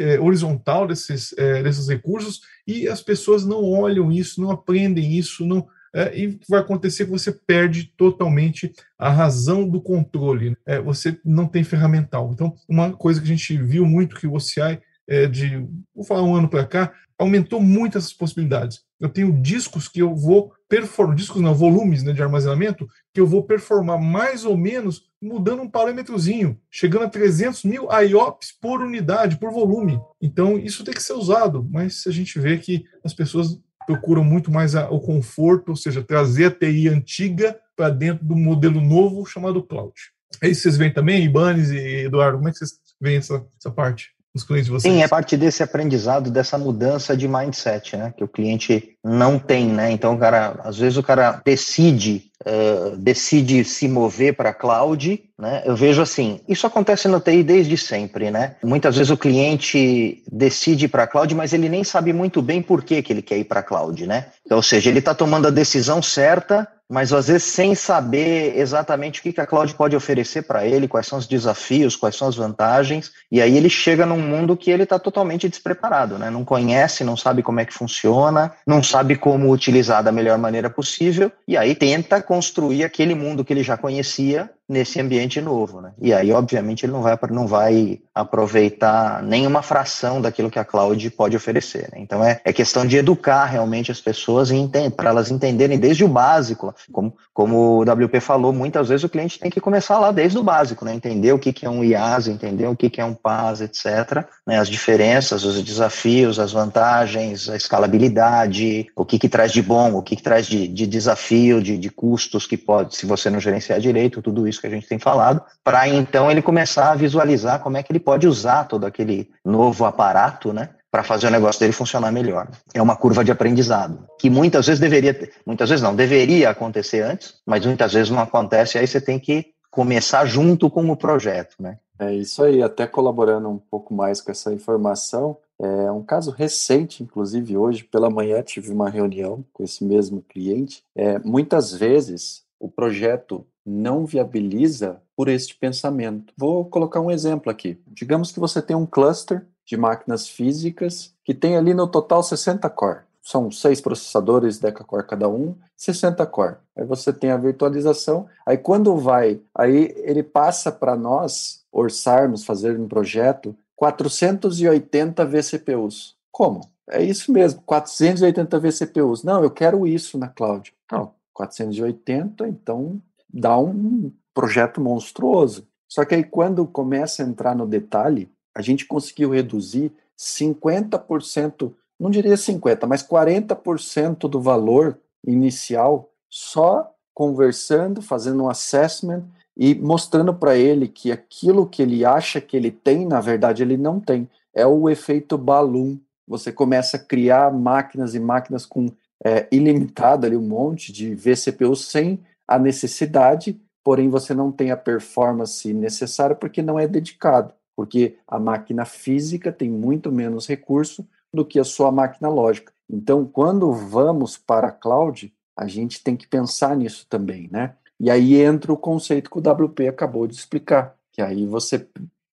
é, horizontal desses, é, desses recursos, e as pessoas não olham isso, não aprendem isso, não é, e vai acontecer que você perde totalmente a razão do controle. É, você não tem ferramental. Então, uma coisa que a gente viu muito que o OCI, é, de, vou falar um ano para cá, aumentou muito essas possibilidades. Eu tenho discos que eu vou performar, discos não, volumes né, de armazenamento, que eu vou performar mais ou menos mudando um parâmetrozinho, chegando a 300 mil IOPS por unidade, por volume. Então, isso tem que ser usado, mas a gente vê que as pessoas procuram muito mais a, o conforto, ou seja, trazer a TI antiga para dentro do modelo novo chamado cloud. Aí vocês veem também, Ibanez e Eduardo, como é que vocês veem essa, essa parte? Os clientes de vocês? Sim, é parte desse aprendizado, dessa mudança de mindset, né? Que o cliente não tem, né? Então, o cara, às vezes o cara decide Uh, decide se mover para a cloud, né? Eu vejo assim, isso acontece no TI desde sempre, né? Muitas vezes o cliente decide ir para a cloud, mas ele nem sabe muito bem por que, que ele quer ir para a cloud, né? Então, ou seja, ele está tomando a decisão certa, mas às vezes sem saber exatamente o que, a cloud pode oferecer para ele, quais são os desafios, quais são as vantagens, e aí ele chega num mundo que ele está totalmente despreparado, né? Não conhece, não sabe como é que funciona, não sabe como utilizar da melhor maneira possível, e aí tenta construir aquele mundo que ele já conhecia nesse ambiente novo, né? E aí, obviamente, ele não vai, não vai aproveitar nenhuma fração daquilo que a cloud pode oferecer. Né? Então, é, é questão de educar realmente as pessoas para elas entenderem desde o básico. Como, como o WP falou, muitas vezes o cliente tem que começar lá desde o básico, né? Entender o que, que é um IaaS, entender o que, que é um PaaS, etc. Né? As diferenças, os desafios, as vantagens, a escalabilidade, o que, que traz de bom, o que, que traz de, de desafio, de, de custos que pode, se você não gerenciar direito, tudo isso que a gente tem falado, para então ele começar a visualizar como é que ele pode usar todo aquele novo aparato, né? Para fazer o negócio dele funcionar melhor. É uma curva de aprendizado, que muitas vezes deveria, muitas vezes não, deveria acontecer antes, mas muitas vezes não acontece, aí você tem que começar junto com o projeto, né? É isso aí, até colaborando um pouco mais com essa informação, é um caso recente, inclusive hoje pela manhã tive uma reunião com esse mesmo cliente. É, muitas vezes o projeto não viabiliza por este pensamento. Vou colocar um exemplo aqui. Digamos que você tem um cluster de máquinas físicas que tem ali no total 60 core. São seis processadores deca-core cada um, 60 core. Aí você tem a virtualização. Aí quando vai, aí ele passa para nós orçarmos, fazer um projeto 480 vCPUs. Como? É isso mesmo, 480 vCPUs. Não, eu quero isso na cloud. Não, 480, então dá um projeto monstruoso. Só que aí, quando começa a entrar no detalhe, a gente conseguiu reduzir 50%, não diria 50%, mas 40% do valor inicial só conversando, fazendo um assessment e mostrando para ele que aquilo que ele acha que ele tem, na verdade, ele não tem. É o efeito balloon. Você começa a criar máquinas e máquinas com é, ilimitado ali, um monte de vCPU sem a necessidade, porém você não tem a performance necessária porque não é dedicado, porque a máquina física tem muito menos recurso do que a sua máquina lógica. Então, quando vamos para a cloud, a gente tem que pensar nisso também, né? E aí entra o conceito que o WP acabou de explicar, que aí você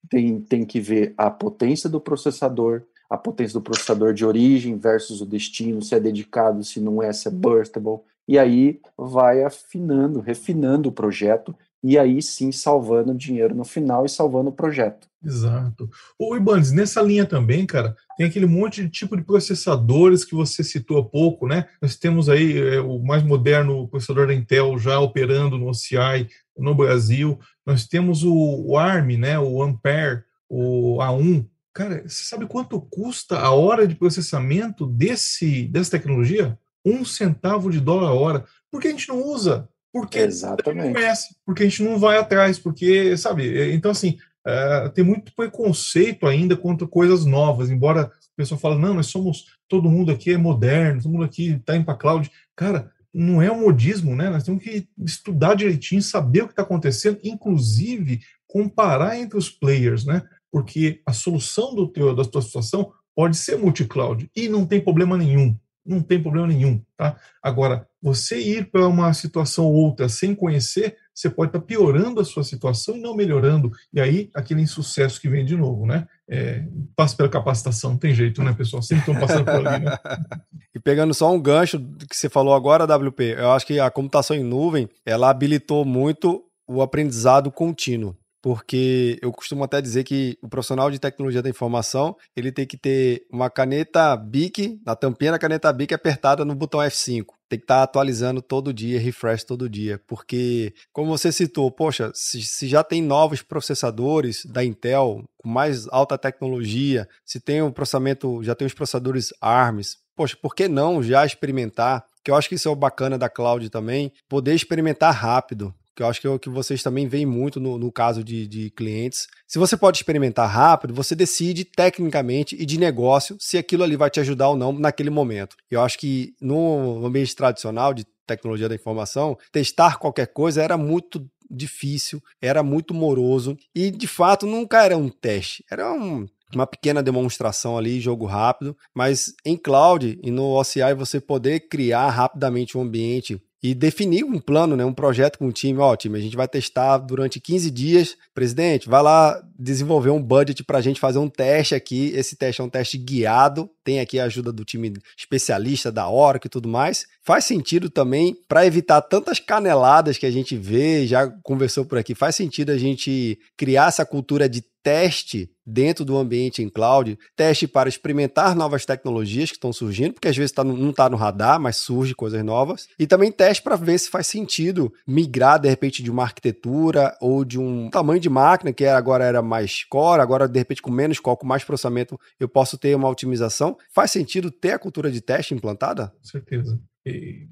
tem, tem que ver a potência do processador, a potência do processador de origem versus o destino, se é dedicado, se não é, se é burstable, e aí vai afinando, refinando o projeto e aí sim salvando dinheiro no final e salvando o projeto. Exato. Ô, Ibanez, nessa linha também, cara, tem aquele monte de tipo de processadores que você citou há pouco, né? Nós temos aí é, o mais moderno processador da Intel já operando no OCI no Brasil. Nós temos o, o ARM, né? O Ampere, o A1. Cara, você sabe quanto custa a hora de processamento desse, dessa tecnologia? Um centavo de dólar a hora. Por que a gente não usa? Porque Exatamente. a gente não conhece, porque a gente não vai atrás, porque, sabe, é, então assim, é, tem muito preconceito ainda contra coisas novas, embora o pessoal fale, não, nós somos, todo mundo aqui é moderno, todo mundo aqui está indo para cloud. Cara, não é um modismo, né? Nós temos que estudar direitinho, saber o que está acontecendo, inclusive comparar entre os players, né? Porque a solução do teu, da tua situação pode ser multi-cloud e não tem problema nenhum não tem problema nenhum, tá? Agora, você ir para uma situação ou outra sem conhecer, você pode estar tá piorando a sua situação e não melhorando. E aí, aquele insucesso que vem de novo, né? É, passa pela capacitação, não tem jeito, né, pessoal? Sempre estão passando por ali, né? [LAUGHS] e pegando só um gancho que você falou agora, WP, eu acho que a computação em nuvem, ela habilitou muito o aprendizado contínuo porque eu costumo até dizer que o profissional de tecnologia da informação ele tem que ter uma caneta BIC, na tampinha da caneta BIC apertada no botão F5. Tem que estar tá atualizando todo dia, refresh todo dia, porque, como você citou, poxa, se, se já tem novos processadores da Intel com mais alta tecnologia, se tem um processamento, já tem os processadores ARMS, poxa, por que não já experimentar? Que eu acho que isso é o bacana da cloud também, poder experimentar rápido que eu acho que é o que vocês também veem muito no, no caso de, de clientes. Se você pode experimentar rápido, você decide tecnicamente e de negócio se aquilo ali vai te ajudar ou não naquele momento. Eu acho que no ambiente tradicional de tecnologia da informação, testar qualquer coisa era muito difícil, era muito moroso e de fato nunca era um teste, era um, uma pequena demonstração ali, jogo rápido, mas em cloud e no OCI você poder criar rapidamente um ambiente e definir um plano, né, um projeto com o time. Ó, time, a gente vai testar durante 15 dias. Presidente, vai lá desenvolver um budget para a gente fazer um teste aqui. Esse teste é um teste guiado. Tem aqui a ajuda do time especialista da Oracle e tudo mais. Faz sentido também para evitar tantas caneladas que a gente vê, já conversou por aqui. Faz sentido a gente criar essa cultura de teste dentro do ambiente em cloud, teste para experimentar novas tecnologias que estão surgindo, porque às vezes tá, não está no radar, mas surge coisas novas, e também teste para ver se faz sentido migrar de repente de uma arquitetura ou de um tamanho de máquina que agora era mais core, agora de repente com menos core, com mais processamento, eu posso ter uma otimização. Faz sentido ter a cultura de teste implantada? Com certeza.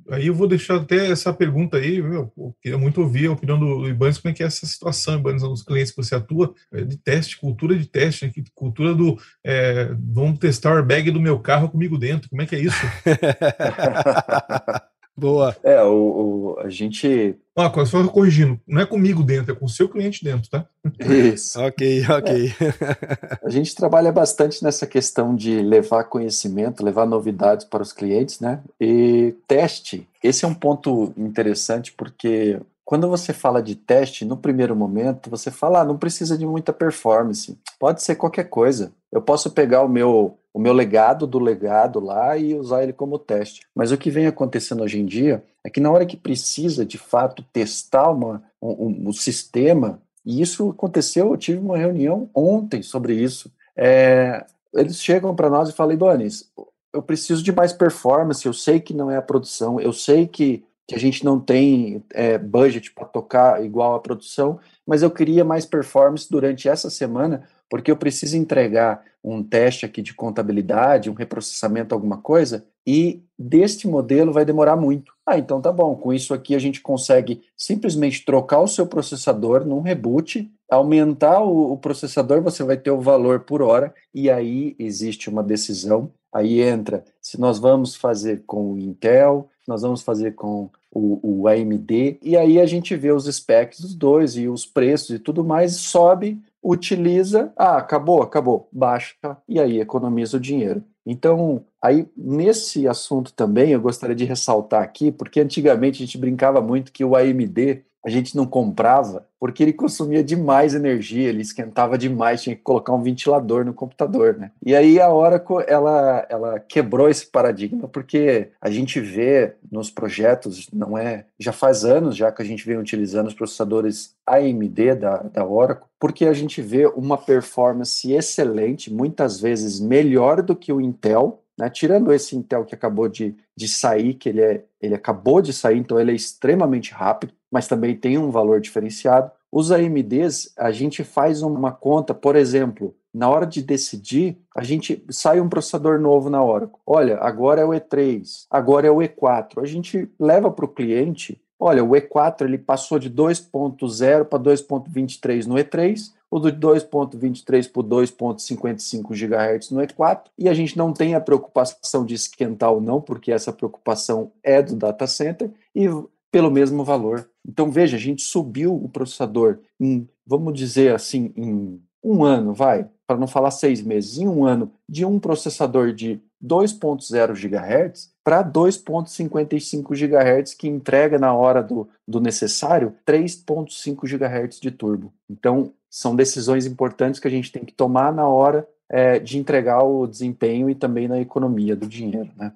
Aí eu vou deixar até essa pergunta aí, eu queria muito ouvir a opinião do Ibanez, como é que é essa situação, Ibanez, nos clientes que você atua, é, de teste, cultura de teste, né? cultura do é, vamos testar o airbag do meu carro comigo dentro, como é que é isso? [LAUGHS] Boa. É, o, o, a gente. Ah, só corrigindo, não é comigo dentro, é com o seu cliente dentro, tá? Isso. [LAUGHS] ok, ok. É. A gente trabalha bastante nessa questão de levar conhecimento, levar novidades para os clientes, né? E teste, esse é um ponto interessante porque quando você fala de teste, no primeiro momento, você fala, ah, não precisa de muita performance, pode ser qualquer coisa. Eu posso pegar o meu o meu legado do legado lá e usar ele como teste. Mas o que vem acontecendo hoje em dia é que na hora que precisa de fato testar uma, um, um sistema, e isso aconteceu, eu tive uma reunião ontem sobre isso. É, eles chegam para nós e falam, Ibanes, eu preciso de mais performance, eu sei que não é a produção, eu sei que, que a gente não tem é, budget para tocar igual a produção, mas eu queria mais performance durante essa semana porque eu preciso entregar um teste aqui de contabilidade, um reprocessamento, alguma coisa, e deste modelo vai demorar muito. Ah, então tá bom, com isso aqui a gente consegue simplesmente trocar o seu processador num reboot, aumentar o, o processador, você vai ter o valor por hora, e aí existe uma decisão, aí entra se nós vamos fazer com o Intel, nós vamos fazer com o, o AMD, e aí a gente vê os specs dos dois e os preços e tudo mais, sobe utiliza, ah, acabou, acabou, baixa e aí economiza o dinheiro. Então, aí nesse assunto também eu gostaria de ressaltar aqui, porque antigamente a gente brincava muito que o AMD a gente não comprava porque ele consumia demais energia, ele esquentava demais, tinha que colocar um ventilador no computador, né? E aí a Oracle, ela, ela quebrou esse paradigma, porque a gente vê nos projetos, não é, já faz anos já que a gente vem utilizando os processadores AMD da, da Oracle, porque a gente vê uma performance excelente, muitas vezes melhor do que o Intel, né? Tirando esse Intel que acabou de, de sair, que ele, é, ele acabou de sair, então ele é extremamente rápido, mas também tem um valor diferenciado. Os AMDs, a gente faz uma conta, por exemplo, na hora de decidir, a gente sai um processador novo na hora. Olha, agora é o E3, agora é o E4. A gente leva para o cliente, olha, o E4 ele passou de 2.0 para 2.23 no E3, o do 2.23 por 2.55 GHz no E4, e a gente não tem a preocupação de esquentar ou não, porque essa preocupação é do data center, e pelo mesmo valor. Então, veja, a gente subiu o processador em, vamos dizer assim, em um ano, vai, para não falar seis meses, em um ano, de um processador de 2.0 GHz para 2.55 GHz, que entrega na hora do, do necessário 3.5 GHz de turbo. Então, são decisões importantes que a gente tem que tomar na hora é, de entregar o desempenho e também na economia do dinheiro. Né?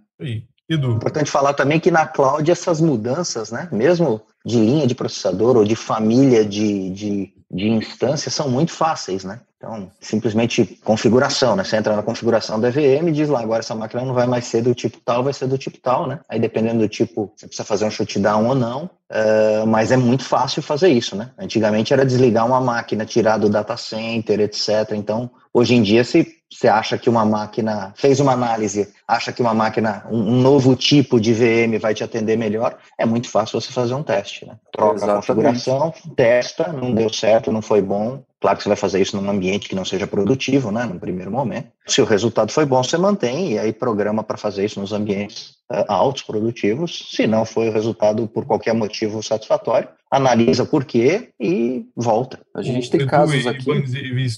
Edu. Importante falar também que na cloud essas mudanças, né, mesmo de linha de processador ou de família de, de, de instâncias, são muito fáceis, né? Então, simplesmente configuração, né? Você entra na configuração da VM e diz lá, agora essa máquina não vai mais ser do tipo tal, vai ser do tipo tal, né? Aí, dependendo do tipo, você precisa fazer um shutdown ou não. Uh, mas é muito fácil fazer isso, né? Antigamente era desligar uma máquina, tirar do data center, etc. Então, hoje em dia, se você acha que uma máquina fez uma análise, acha que uma máquina, um, um, novo tipo de VM vai te atender melhor, é muito fácil você fazer um teste, né? Troca Exatamente. a configuração, testa, não deu certo, não foi bom, Claro que você vai fazer isso num ambiente que não seja produtivo, né, no primeiro momento. Se o resultado foi bom, você mantém e aí programa para fazer isso nos ambientes altos, produtivos. Se não foi o resultado por qualquer motivo satisfatório, analisa por quê e volta. A gente tem casos aqui.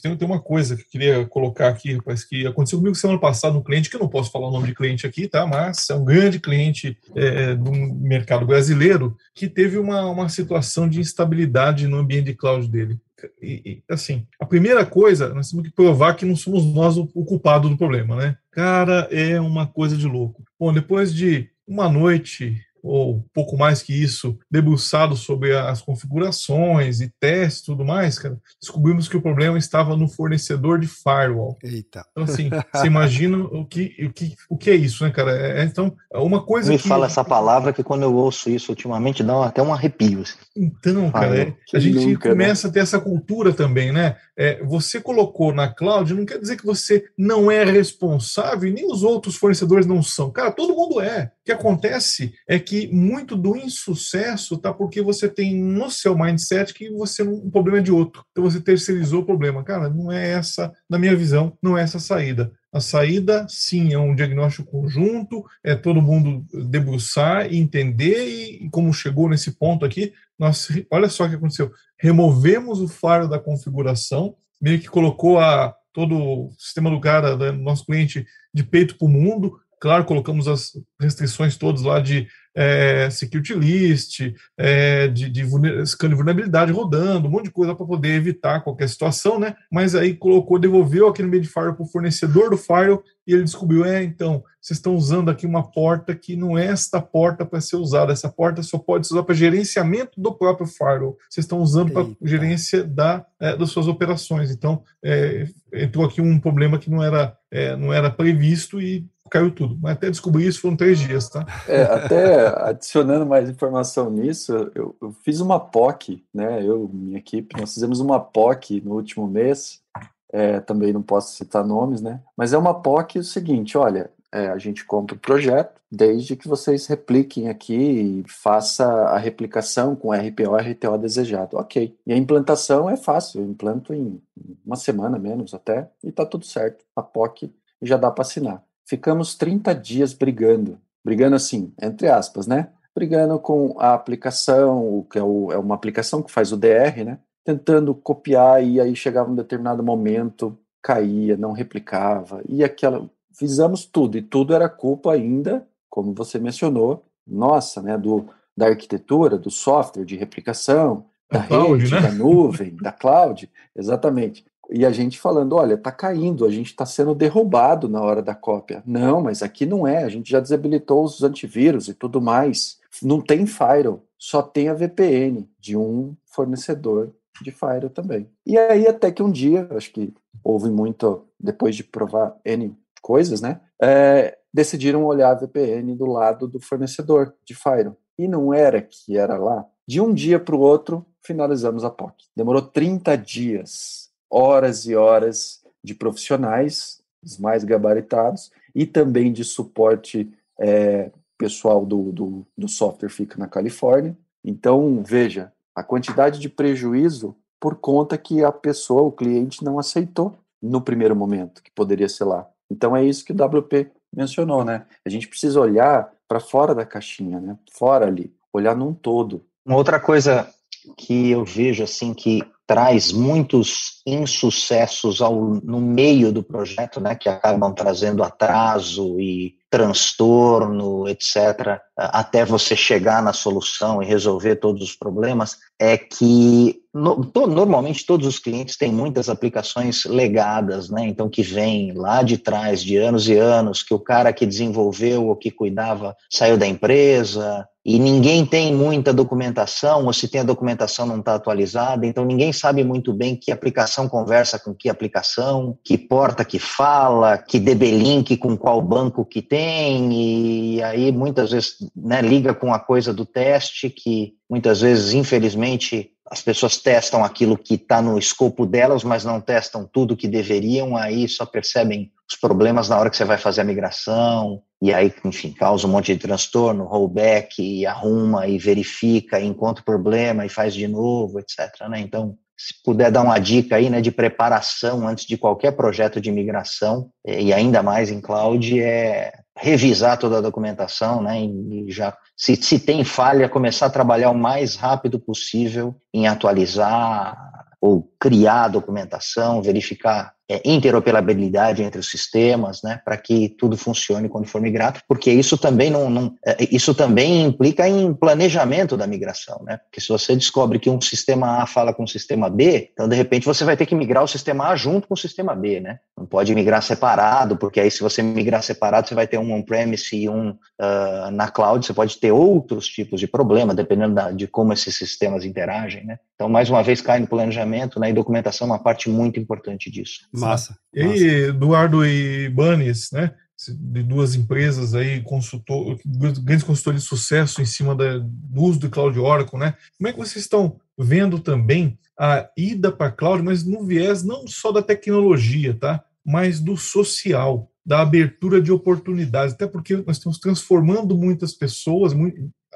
Tem, tem uma coisa que eu queria colocar aqui, mas que aconteceu comigo semana passada, um cliente, que eu não posso falar o nome de cliente aqui, tá? Mas é um grande cliente é, do mercado brasileiro que teve uma, uma situação de instabilidade no ambiente de cloud dele e, e, assim, a primeira coisa, nós temos que provar que não somos nós o, o culpado do problema, né? Cara, é uma coisa de louco. Bom, depois de uma noite ou pouco mais que isso, debruçado sobre as configurações e testes e tudo mais, cara, descobrimos que o problema estava no fornecedor de firewall. Eita. Então, assim, você imagina o que, o, que, o que é isso, né, cara? É, é então, uma coisa Me que... fala essa palavra que quando eu ouço isso ultimamente dá até um arrepio. Assim. Então, cara, é, a gente nunca, né? começa né? a ter essa cultura também, né? É, você colocou na cloud, não quer dizer que você não é responsável e nem os outros fornecedores não são. Cara, todo mundo é. O que acontece é que muito do insucesso tá porque você tem no seu mindset que você um problema é de outro. Então você terceirizou o problema. Cara, não é essa, na minha visão, não é essa a saída. A saída, sim, é um diagnóstico conjunto, é todo mundo debruçar e entender e, e como chegou nesse ponto aqui, nós, olha só o que aconteceu. Removemos o faro da configuração, meio que colocou a todo o sistema do cara, do nosso cliente, de peito para o mundo. Claro, colocamos as restrições todas lá de é, security list, é, de, de scan de vulnerabilidade rodando, um monte de coisa para poder evitar qualquer situação, né? Mas aí colocou, devolveu aquele meio de firewall para o fornecedor do firewall e ele descobriu, é, então, vocês estão usando aqui uma porta que não é esta porta para ser usada, essa porta só pode ser usada para gerenciamento do próprio firewall, vocês estão usando para gerência da, é, das suas operações. Então, é, entrou aqui um problema que não era, é, não era previsto e caiu tudo. Mas até descobrir isso foram três dias, tá? É, até adicionando mais informação nisso, eu, eu, fiz uma POC, né? Eu, minha equipe, nós fizemos uma POC no último mês. É, também não posso citar nomes, né? Mas é uma POC o seguinte: olha, é, a gente compra o projeto, desde que vocês repliquem aqui e faça a replicação com RPO RTO desejado. Ok. E a implantação é fácil, eu implanto em uma semana menos até, e tá tudo certo. A POC já dá para assinar. Ficamos 30 dias brigando, brigando assim, entre aspas, né? Brigando com a aplicação, que é, o, é uma aplicação que faz o DR, né? Tentando copiar e aí chegava um determinado momento, caía, não replicava, e aquela. Fizemos tudo, e tudo era culpa ainda, como você mencionou, nossa, né? Do, da arquitetura, do software de replicação, da, da rede, cloud, né? da nuvem, da cloud, exatamente e a gente falando, olha, está caindo, a gente está sendo derrubado na hora da cópia. Não, mas aqui não é, a gente já desabilitou os antivírus e tudo mais. Não tem firewall, só tem a VPN de um fornecedor de firewall também. E aí até que um dia, acho que houve muito, depois de provar N coisas, né, é, decidiram olhar a VPN do lado do fornecedor de firewall. E não era que era lá. De um dia para o outro, finalizamos a POC. Demorou 30 dias horas e horas de profissionais, os mais gabaritados, e também de suporte é, pessoal do, do, do software fica na Califórnia. Então, veja, a quantidade de prejuízo por conta que a pessoa, o cliente, não aceitou no primeiro momento, que poderia ser lá. Então, é isso que o WP mencionou, né? A gente precisa olhar para fora da caixinha, né? Fora ali, olhar num todo. Uma outra coisa que eu vejo assim que traz muitos insucessos ao, no meio do projeto, né, que acabam trazendo atraso e transtorno, etc., até você chegar na solução e resolver todos os problemas, é que no, to, normalmente todos os clientes têm muitas aplicações legadas, né? Então que vem lá de trás, de anos e anos, que o cara que desenvolveu ou que cuidava saiu da empresa, e ninguém tem muita documentação, ou se tem a documentação não está atualizada, então ninguém sabe muito bem que aplicação conversa com que aplicação, que porta que fala, que DB link com qual banco que tem, e aí muitas vezes né, liga com a coisa do teste, que muitas vezes, infelizmente, as pessoas testam aquilo que está no escopo delas, mas não testam tudo que deveriam, aí só percebem os problemas na hora que você vai fazer a migração, e aí, enfim, causa um monte de transtorno, rollback, e arruma, e verifica, e encontra o problema, e faz de novo, etc. Né? Então, se puder dar uma dica aí, né, de preparação antes de qualquer projeto de migração, e ainda mais em cloud, é revisar toda a documentação, né, e já, se, se tem falha, começar a trabalhar o mais rápido possível em atualizar ou criar documentação, verificar é, interoperabilidade entre os sistemas, né, para que tudo funcione quando for migrado, porque isso também não, não é, isso também implica em planejamento da migração, né? Porque se você descobre que um sistema A fala com o sistema B, então de repente você vai ter que migrar o sistema A junto com o sistema B, né? Não pode migrar separado, porque aí se você migrar separado você vai ter um on-premise e um uh, na cloud, você pode ter outros tipos de problema, dependendo da, de como esses sistemas interagem, né? Então mais uma vez cai no planejamento, né? E documentação é uma parte muito importante disso. Massa. E aí, Eduardo e Banes, né? De duas empresas aí, consultor, grandes consultores de sucesso em cima da, do uso do Cloud Oracle, né? Como é que vocês estão vendo também a ida para cloud, mas no viés não só da tecnologia, tá? Mas do social, da abertura de oportunidades, até porque nós estamos transformando muitas pessoas,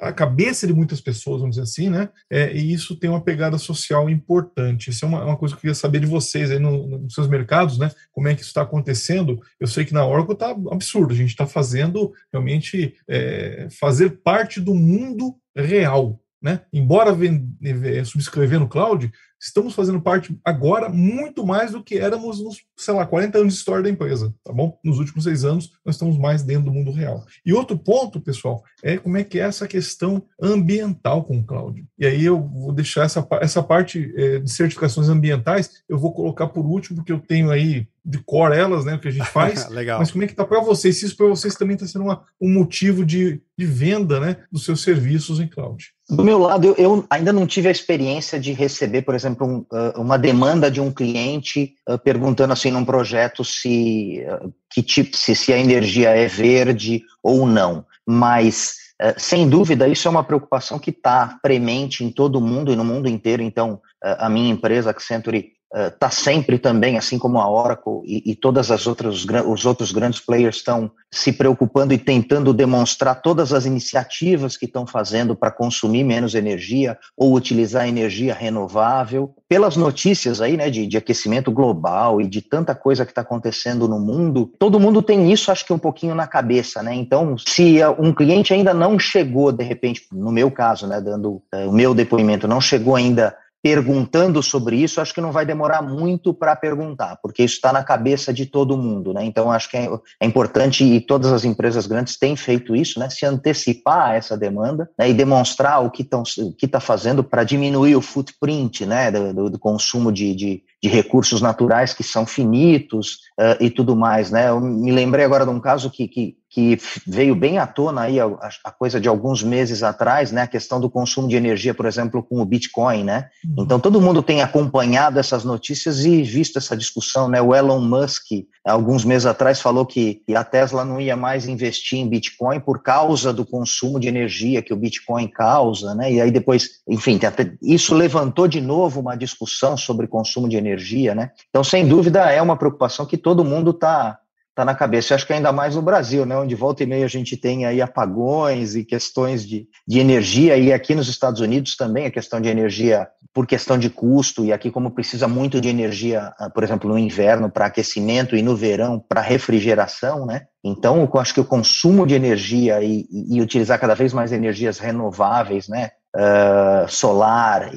a cabeça de muitas pessoas, vamos dizer assim, né? É, e isso tem uma pegada social importante. Isso é uma, uma coisa que eu queria saber de vocês aí no, nos seus mercados, né? Como é que isso está acontecendo? Eu sei que na Oracle está absurdo. A gente está fazendo realmente é, fazer parte do mundo real, né? Embora é, subscrever no cloud, estamos fazendo parte agora muito mais do que éramos nos, sei lá, 40 anos de história da empresa, tá bom? Nos últimos seis anos, nós estamos mais dentro do mundo real. E outro ponto, pessoal, é como é que é essa questão ambiental com o cloud. E aí eu vou deixar essa, essa parte é, de certificações ambientais, eu vou colocar por último, porque eu tenho aí de cor elas, né, o que a gente faz. [LAUGHS] Legal. Mas como é que tá para vocês? Se isso para vocês também está sendo uma, um motivo de, de venda, né, dos seus serviços em cloud. Do meu lado, eu, eu, ainda não tive a experiência de receber, por exemplo, um, uh, uma demanda de um cliente uh, perguntando assim num projeto se uh, que tipo, se, se a energia é verde ou não. Mas sem dúvida, isso é uma preocupação que está premente em todo o mundo e no mundo inteiro. Então, a minha empresa, Accenture, está uh, sempre também, assim como a Oracle e, e todas as outras os outros grandes players estão se preocupando e tentando demonstrar todas as iniciativas que estão fazendo para consumir menos energia ou utilizar energia renovável. Pelas notícias aí, né, de, de aquecimento global e de tanta coisa que está acontecendo no mundo, todo mundo tem isso, acho que um pouquinho na cabeça, né? Então, se um cliente ainda não chegou, de repente, no meu caso, né, dando uh, o meu depoimento, não chegou ainda perguntando sobre isso, acho que não vai demorar muito para perguntar, porque isso está na cabeça de todo mundo, né? Então acho que é, é, importante e todas as empresas grandes têm feito isso, né? Se antecipar a essa demanda né? e demonstrar o que estão o que está fazendo para diminuir o footprint, né? Do, do consumo de, de, de, recursos naturais que são finitos uh, e tudo mais, né? Eu me lembrei agora de um caso que, que que veio bem à tona aí a, a, coisa de alguns meses atrás, né, a questão do consumo de energia, por exemplo, com o Bitcoin, né? Uhum. Então todo mundo tem acompanhado essas notícias e visto essa discussão, né? O Elon Musk, alguns meses atrás, falou que a Tesla não ia mais investir em Bitcoin por causa do consumo de energia que o Bitcoin causa, né? E aí depois, enfim, isso levantou de novo uma discussão sobre consumo de energia, né? Então, sem dúvida, é uma preocupação que todo mundo está tá na cabeça. Eu acho que ainda mais no Brasil, né, onde volta e meia a gente tem aí apagões e questões de, de energia, e aqui nos Estados Unidos também a questão de energia por questão de custo, e aqui como precisa muito de energia, ah, por exemplo, no inverno para aquecimento e no verão para refrigeração, né? Então, eu acho que o consumo de energia e, e utilizar cada vez mais energias renováveis, né? Uh, solar,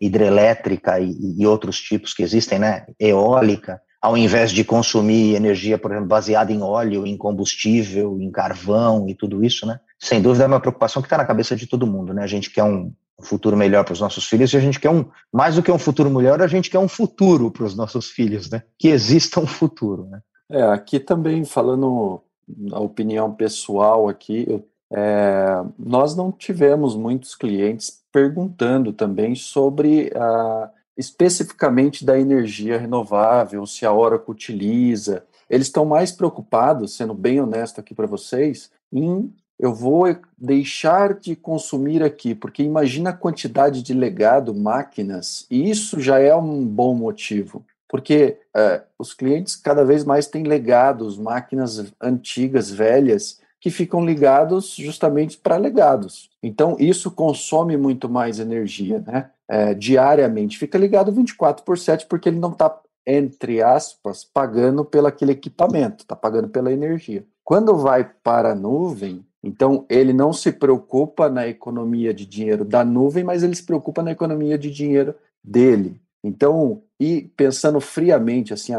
hidrelétrica e, e, outros tipos que existem, né? Eólica, ao invés de consumir energia, por exemplo, baseada em óleo, em combustível, em carvão e tudo isso, né? Sem dúvida é uma preocupação que está na cabeça de todo mundo, né? A gente quer um futuro melhor para os nossos filhos e a gente quer um, mais do que um futuro melhor, a gente quer um futuro para os nossos filhos, né? Que exista um futuro, né? É, aqui também falando a opinião pessoal aqui, é, nós não tivemos muitos clientes perguntando também sobre a, especificamente da energia renovável, se a Oracle utiliza. Eles estão mais preocupados, sendo bem honesto aqui para vocês, em eu vou deixar de consumir aqui, porque imagina a quantidade de legado, máquinas, e isso já é um bom motivo, porque é, os clientes cada vez mais têm legados, máquinas antigas, velhas, que ficam ligados justamente para legados. Então, isso consome muito mais energia, né? É, diariamente. Fica ligado 24 por 7, porque ele não está, entre aspas, pagando pelo aquele equipamento, está pagando pela energia. Quando vai para a nuvem, então, ele não se preocupa na economia de dinheiro da nuvem, mas ele se preocupa na economia de dinheiro dele. Então, e pensando friamente, assim,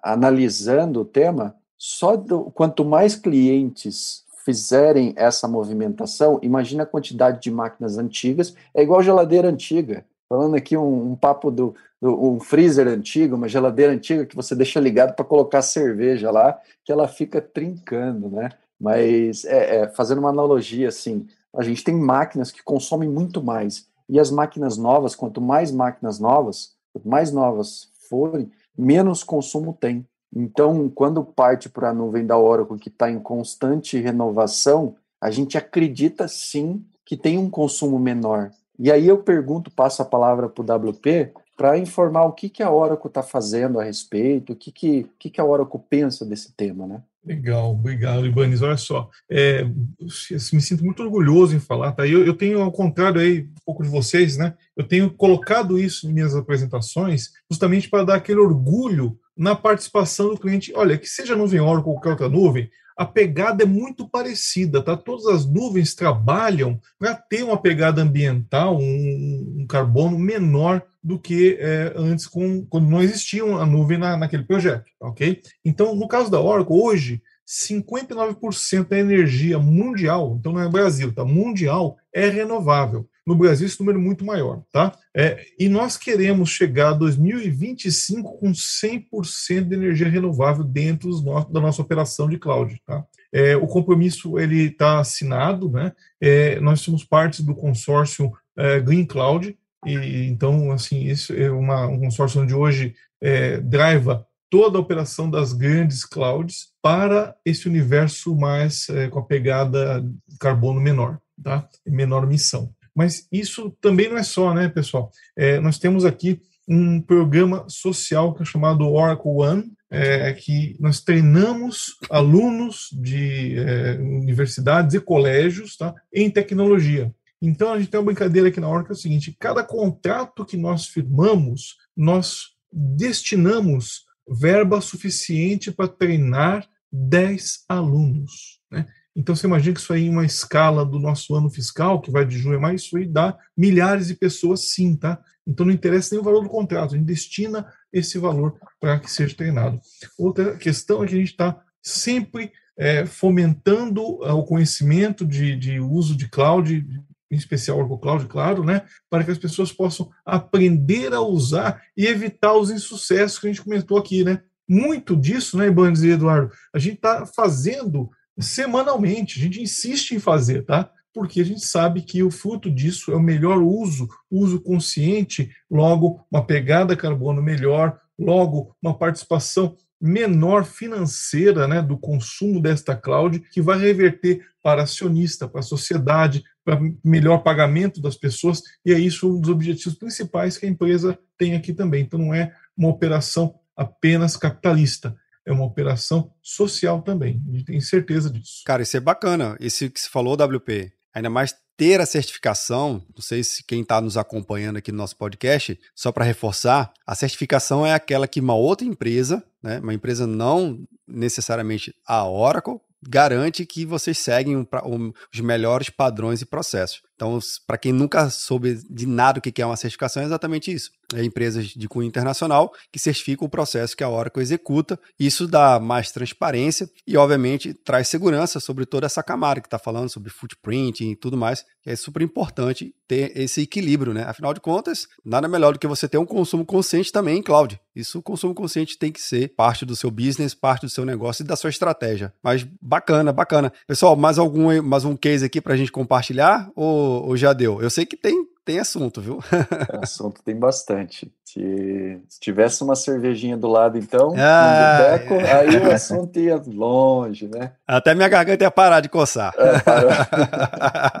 analisando o tema, só do, quanto mais clientes fizerem essa movimentação, imagina a quantidade de máquinas antigas, é igual geladeira antiga. Falando aqui um, um papo do, do, um freezer antigo, uma geladeira antiga que você deixa ligado para colocar cerveja lá, que ela fica trincando, né? Mas é, é, fazendo uma analogia assim, a gente tem máquinas que consomem muito mais e as máquinas novas, quanto mais máquinas novas, quanto mais novas forem, menos consumo tem. Então, quando parte para a nuvem da Oracle que está em constante renovação, a gente acredita sim que tem um consumo menor. E aí eu pergunto, passo a palavra para o WP para informar o que, que a Oracle está fazendo a respeito, o que, que, que, que a Oracle pensa desse tema, né? Legal, obrigado, Ibanez. Olha só, é, me sinto muito orgulhoso em falar, tá? Eu, eu tenho, ao contrário aí, um pouco de vocês, né? Eu tenho colocado isso em minhas apresentações justamente para dar aquele orgulho na participação do cliente. Olha, que seja nuvem Oracle ou qualquer outra nuvem, a pegada é muito parecida, tá? Todas as nuvens trabalham para ter uma pegada ambiental, um, um carbono menor do que é, antes, com, quando não existia a nuvem na, naquele projeto, ok? Então, no caso da Oracle, hoje, 59% da energia mundial, então não é Brasil, tá? Mundial é renovável. No Brasil, esse número é muito maior, tá? É, e nós queremos chegar a 2025 com 100% de energia renovável dentro da nossa operação de cloud, tá? É, o compromisso ele está assinado, né? É, nós somos parte do consórcio é, Green Cloud, e então assim isso é uma, um consórcio onde hoje é, driva toda a operação das grandes clouds para esse universo mais é, com a pegada carbono menor, tá? Menor missão. Mas isso também não é só, né, pessoal? É, nós temos aqui um programa social que é chamado Oracle One, é, que nós treinamos alunos de é, universidades e colégios tá, em tecnologia. Então, a gente tem uma brincadeira aqui na Oracle, é o seguinte, cada contrato que nós firmamos, nós destinamos verba suficiente para treinar 10 alunos. Né? Então você imagina que isso aí, em uma escala do nosso ano fiscal, que vai de junho a maio, isso aí dá milhares de pessoas sim, tá? Então não interessa nem o valor do contrato, a gente destina esse valor para que seja treinado. Outra questão é que a gente está sempre é, fomentando o conhecimento de, de uso de cloud, em especial Oracle Cloud, claro, né, para que as pessoas possam aprender a usar e evitar os insucessos que a gente comentou aqui, né? Muito disso, né, Ibanez e Eduardo, a gente está fazendo semanalmente. A gente insiste em fazer, tá? Porque a gente sabe que o fruto disso é o melhor uso, uso consciente, logo uma pegada carbono melhor, logo uma participação menor financeira né, do consumo desta cloud, que vai reverter para acionista, para a sociedade, para melhor pagamento das pessoas, e é isso um dos objetivos principais que a empresa tem aqui também. Então, não é uma operação apenas capitalista, é uma operação social também. A gente tem certeza disso. Cara, isso é bacana. Esse que você falou, WP. Ainda mais ter a certificação, não sei se quem está nos acompanhando aqui no nosso podcast, só para reforçar, a certificação é aquela que uma outra empresa, né, uma empresa não necessariamente a Oracle, garante que vocês seguem um, um, os melhores padrões e processos. Então, para quem nunca soube de nada o que é uma certificação, é exatamente isso. é, empresas de cunho internacional que certificam o processo que a Oracle executa. Isso dá mais transparência e, obviamente, traz segurança sobre toda essa camada que está falando sobre footprint e tudo mais, é super importante ter esse equilíbrio, né? Afinal de contas, nada melhor do que você ter um consumo consciente também em cloud. Isso, o consumo consciente tem que ser parte do seu business, parte do seu negócio e da sua estratégia. Mas bacana, bacana. Pessoal, mais algum mais um case aqui para a gente compartilhar ou, ou já deu? Eu sei que tem tem assunto, viu? [LAUGHS] assunto tem bastante. Se, se, tivesse uma cervejinha do lado, então, ah, boteco, é. aí o assunto ia longe, né? Até minha garganta ia parar de coçar. É,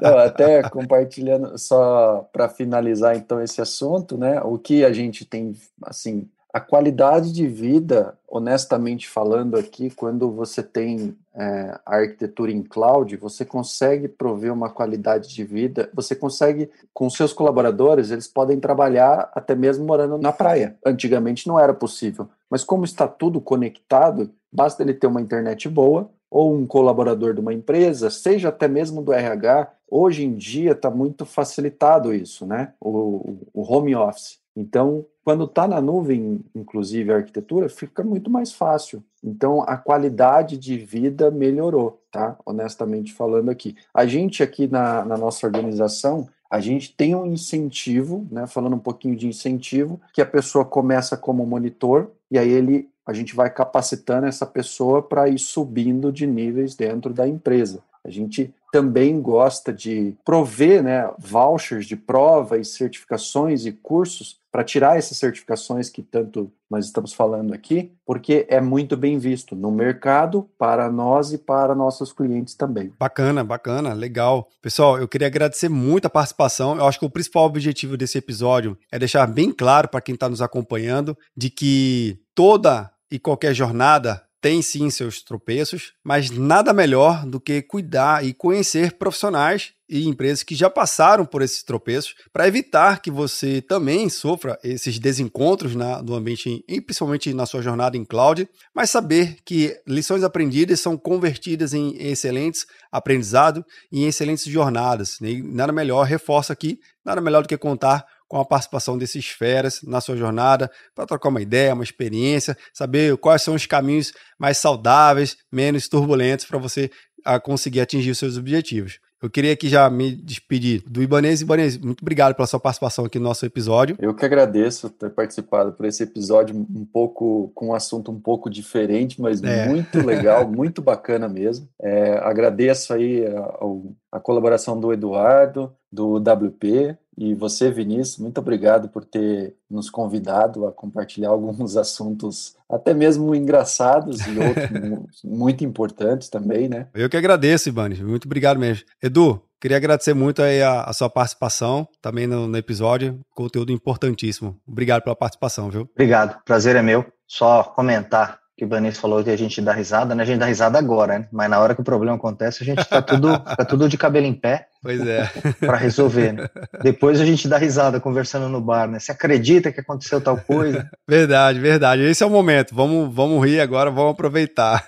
[LAUGHS] Não, até compartilhando, só para finalizar então esse assunto, né? O que a gente tem, assim, a qualidade de vida, honestamente falando aqui, quando você tem é, a arquitetura em cloud, você consegue prover uma qualidade de vida, você consegue, com seus colaboradores, eles podem trabalhar até mesmo morando na praia. Antigamente não era possível, mas como está tudo conectado, basta ele ter uma internet boa, ou um colaborador de uma empresa, seja até mesmo do RH, hoje em dia está muito facilitado isso, né? O, o home office. Então, quando está na nuvem, inclusive a arquitetura, fica muito mais fácil. Então, a qualidade de vida melhorou, tá? Honestamente falando aqui. A gente aqui na, na nossa organização, a gente tem um incentivo, né? Falando um pouquinho de incentivo, que a pessoa começa como monitor e aí ele a gente vai capacitando essa pessoa para ir subindo de níveis dentro da empresa. A gente também gosta de prover né, vouchers de prova e certificações e cursos para tirar essas certificações que tanto nós estamos falando aqui, porque é muito bem visto no mercado, para nós e para nossos clientes também. Bacana, bacana, legal. Pessoal, eu queria agradecer muito a participação. Eu acho que o principal objetivo desse episódio é deixar bem claro para quem está nos acompanhando de que toda e qualquer jornada tem sim seus tropeços, mas nada melhor do que cuidar e conhecer profissionais e empresas que já passaram por esses tropeços para evitar que você também sofra esses desencontros na, no ambiente, e principalmente na sua jornada em cloud, mas saber que lições aprendidas são convertidas em excelentes aprendizado e em excelentes jornadas. E nada melhor, reforço aqui, nada melhor do que contar com a participação desses feras na sua jornada, para trocar uma ideia, uma experiência, saber quais são os caminhos mais saudáveis, menos turbulentos para você a conseguir atingir os seus objetivos. Eu queria aqui já me despedir do Ibanez. Ibanez, muito obrigado pela sua participação aqui no nosso episódio. Eu que agradeço ter participado por esse episódio um pouco com um assunto um pouco diferente, mas é. muito legal, [LAUGHS] muito bacana mesmo. É, agradeço aí a, a colaboração do Eduardo, do WP, e você, Vinícius, muito obrigado por ter nos convidado a compartilhar alguns [LAUGHS] assuntos, até mesmo engraçados e outros [LAUGHS] muito importantes também, né? Eu que agradeço, Ibane. Muito obrigado mesmo. Edu, queria agradecer muito aí a, a sua participação também no, no, episódio. Conteúdo importantíssimo. Obrigado pela participação, viu? Obrigado. Prazer é meu. Só comentar que o Banis falou que a gente dá risada, né? A gente dá risada agora, né? Mas na hora que o problema acontece, a gente tá tudo, tá tudo de cabelo em pé. Pois é. para resolver, né? Depois a gente dá risada conversando no bar, né? Você acredita que aconteceu tal coisa? Verdade, verdade. Esse é o momento. Vamos, vamos rir agora, vamos aproveitar.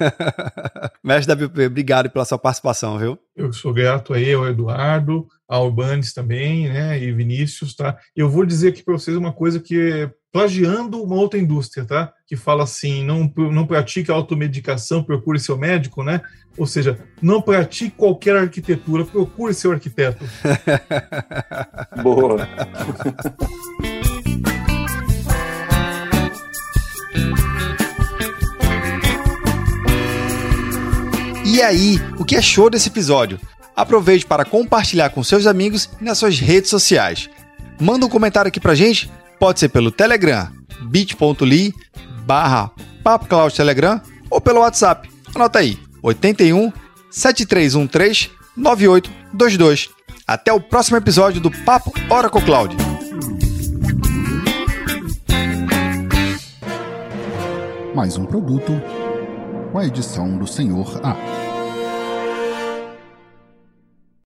[LAUGHS] Mestre WP, obrigado pela sua participação, viu? Eu sou grato aí ao Eduardo, ao Urbanes também, né? E Vinícius, tá? Eu vou dizer aqui para vocês uma coisa que plagiando uma outra indústria, tá? Que fala assim, não, não pratique automedicação, procure seu médico, né? Ou seja, não pratique qualquer arquitetura, procure seu arquiteto. [LAUGHS] Boa. E aí, o que achou desse episódio? Aproveite para compartilhar com seus amigos e nas suas redes sociais. Manda um comentário aqui pra gente Pode ser pelo Telegram, bit.ly barra Telegram ou pelo WhatsApp. Anota aí, 81 7313 9822. Até o próximo episódio do Papo Oracle Cloud. Mais um produto com a edição do Senhor A.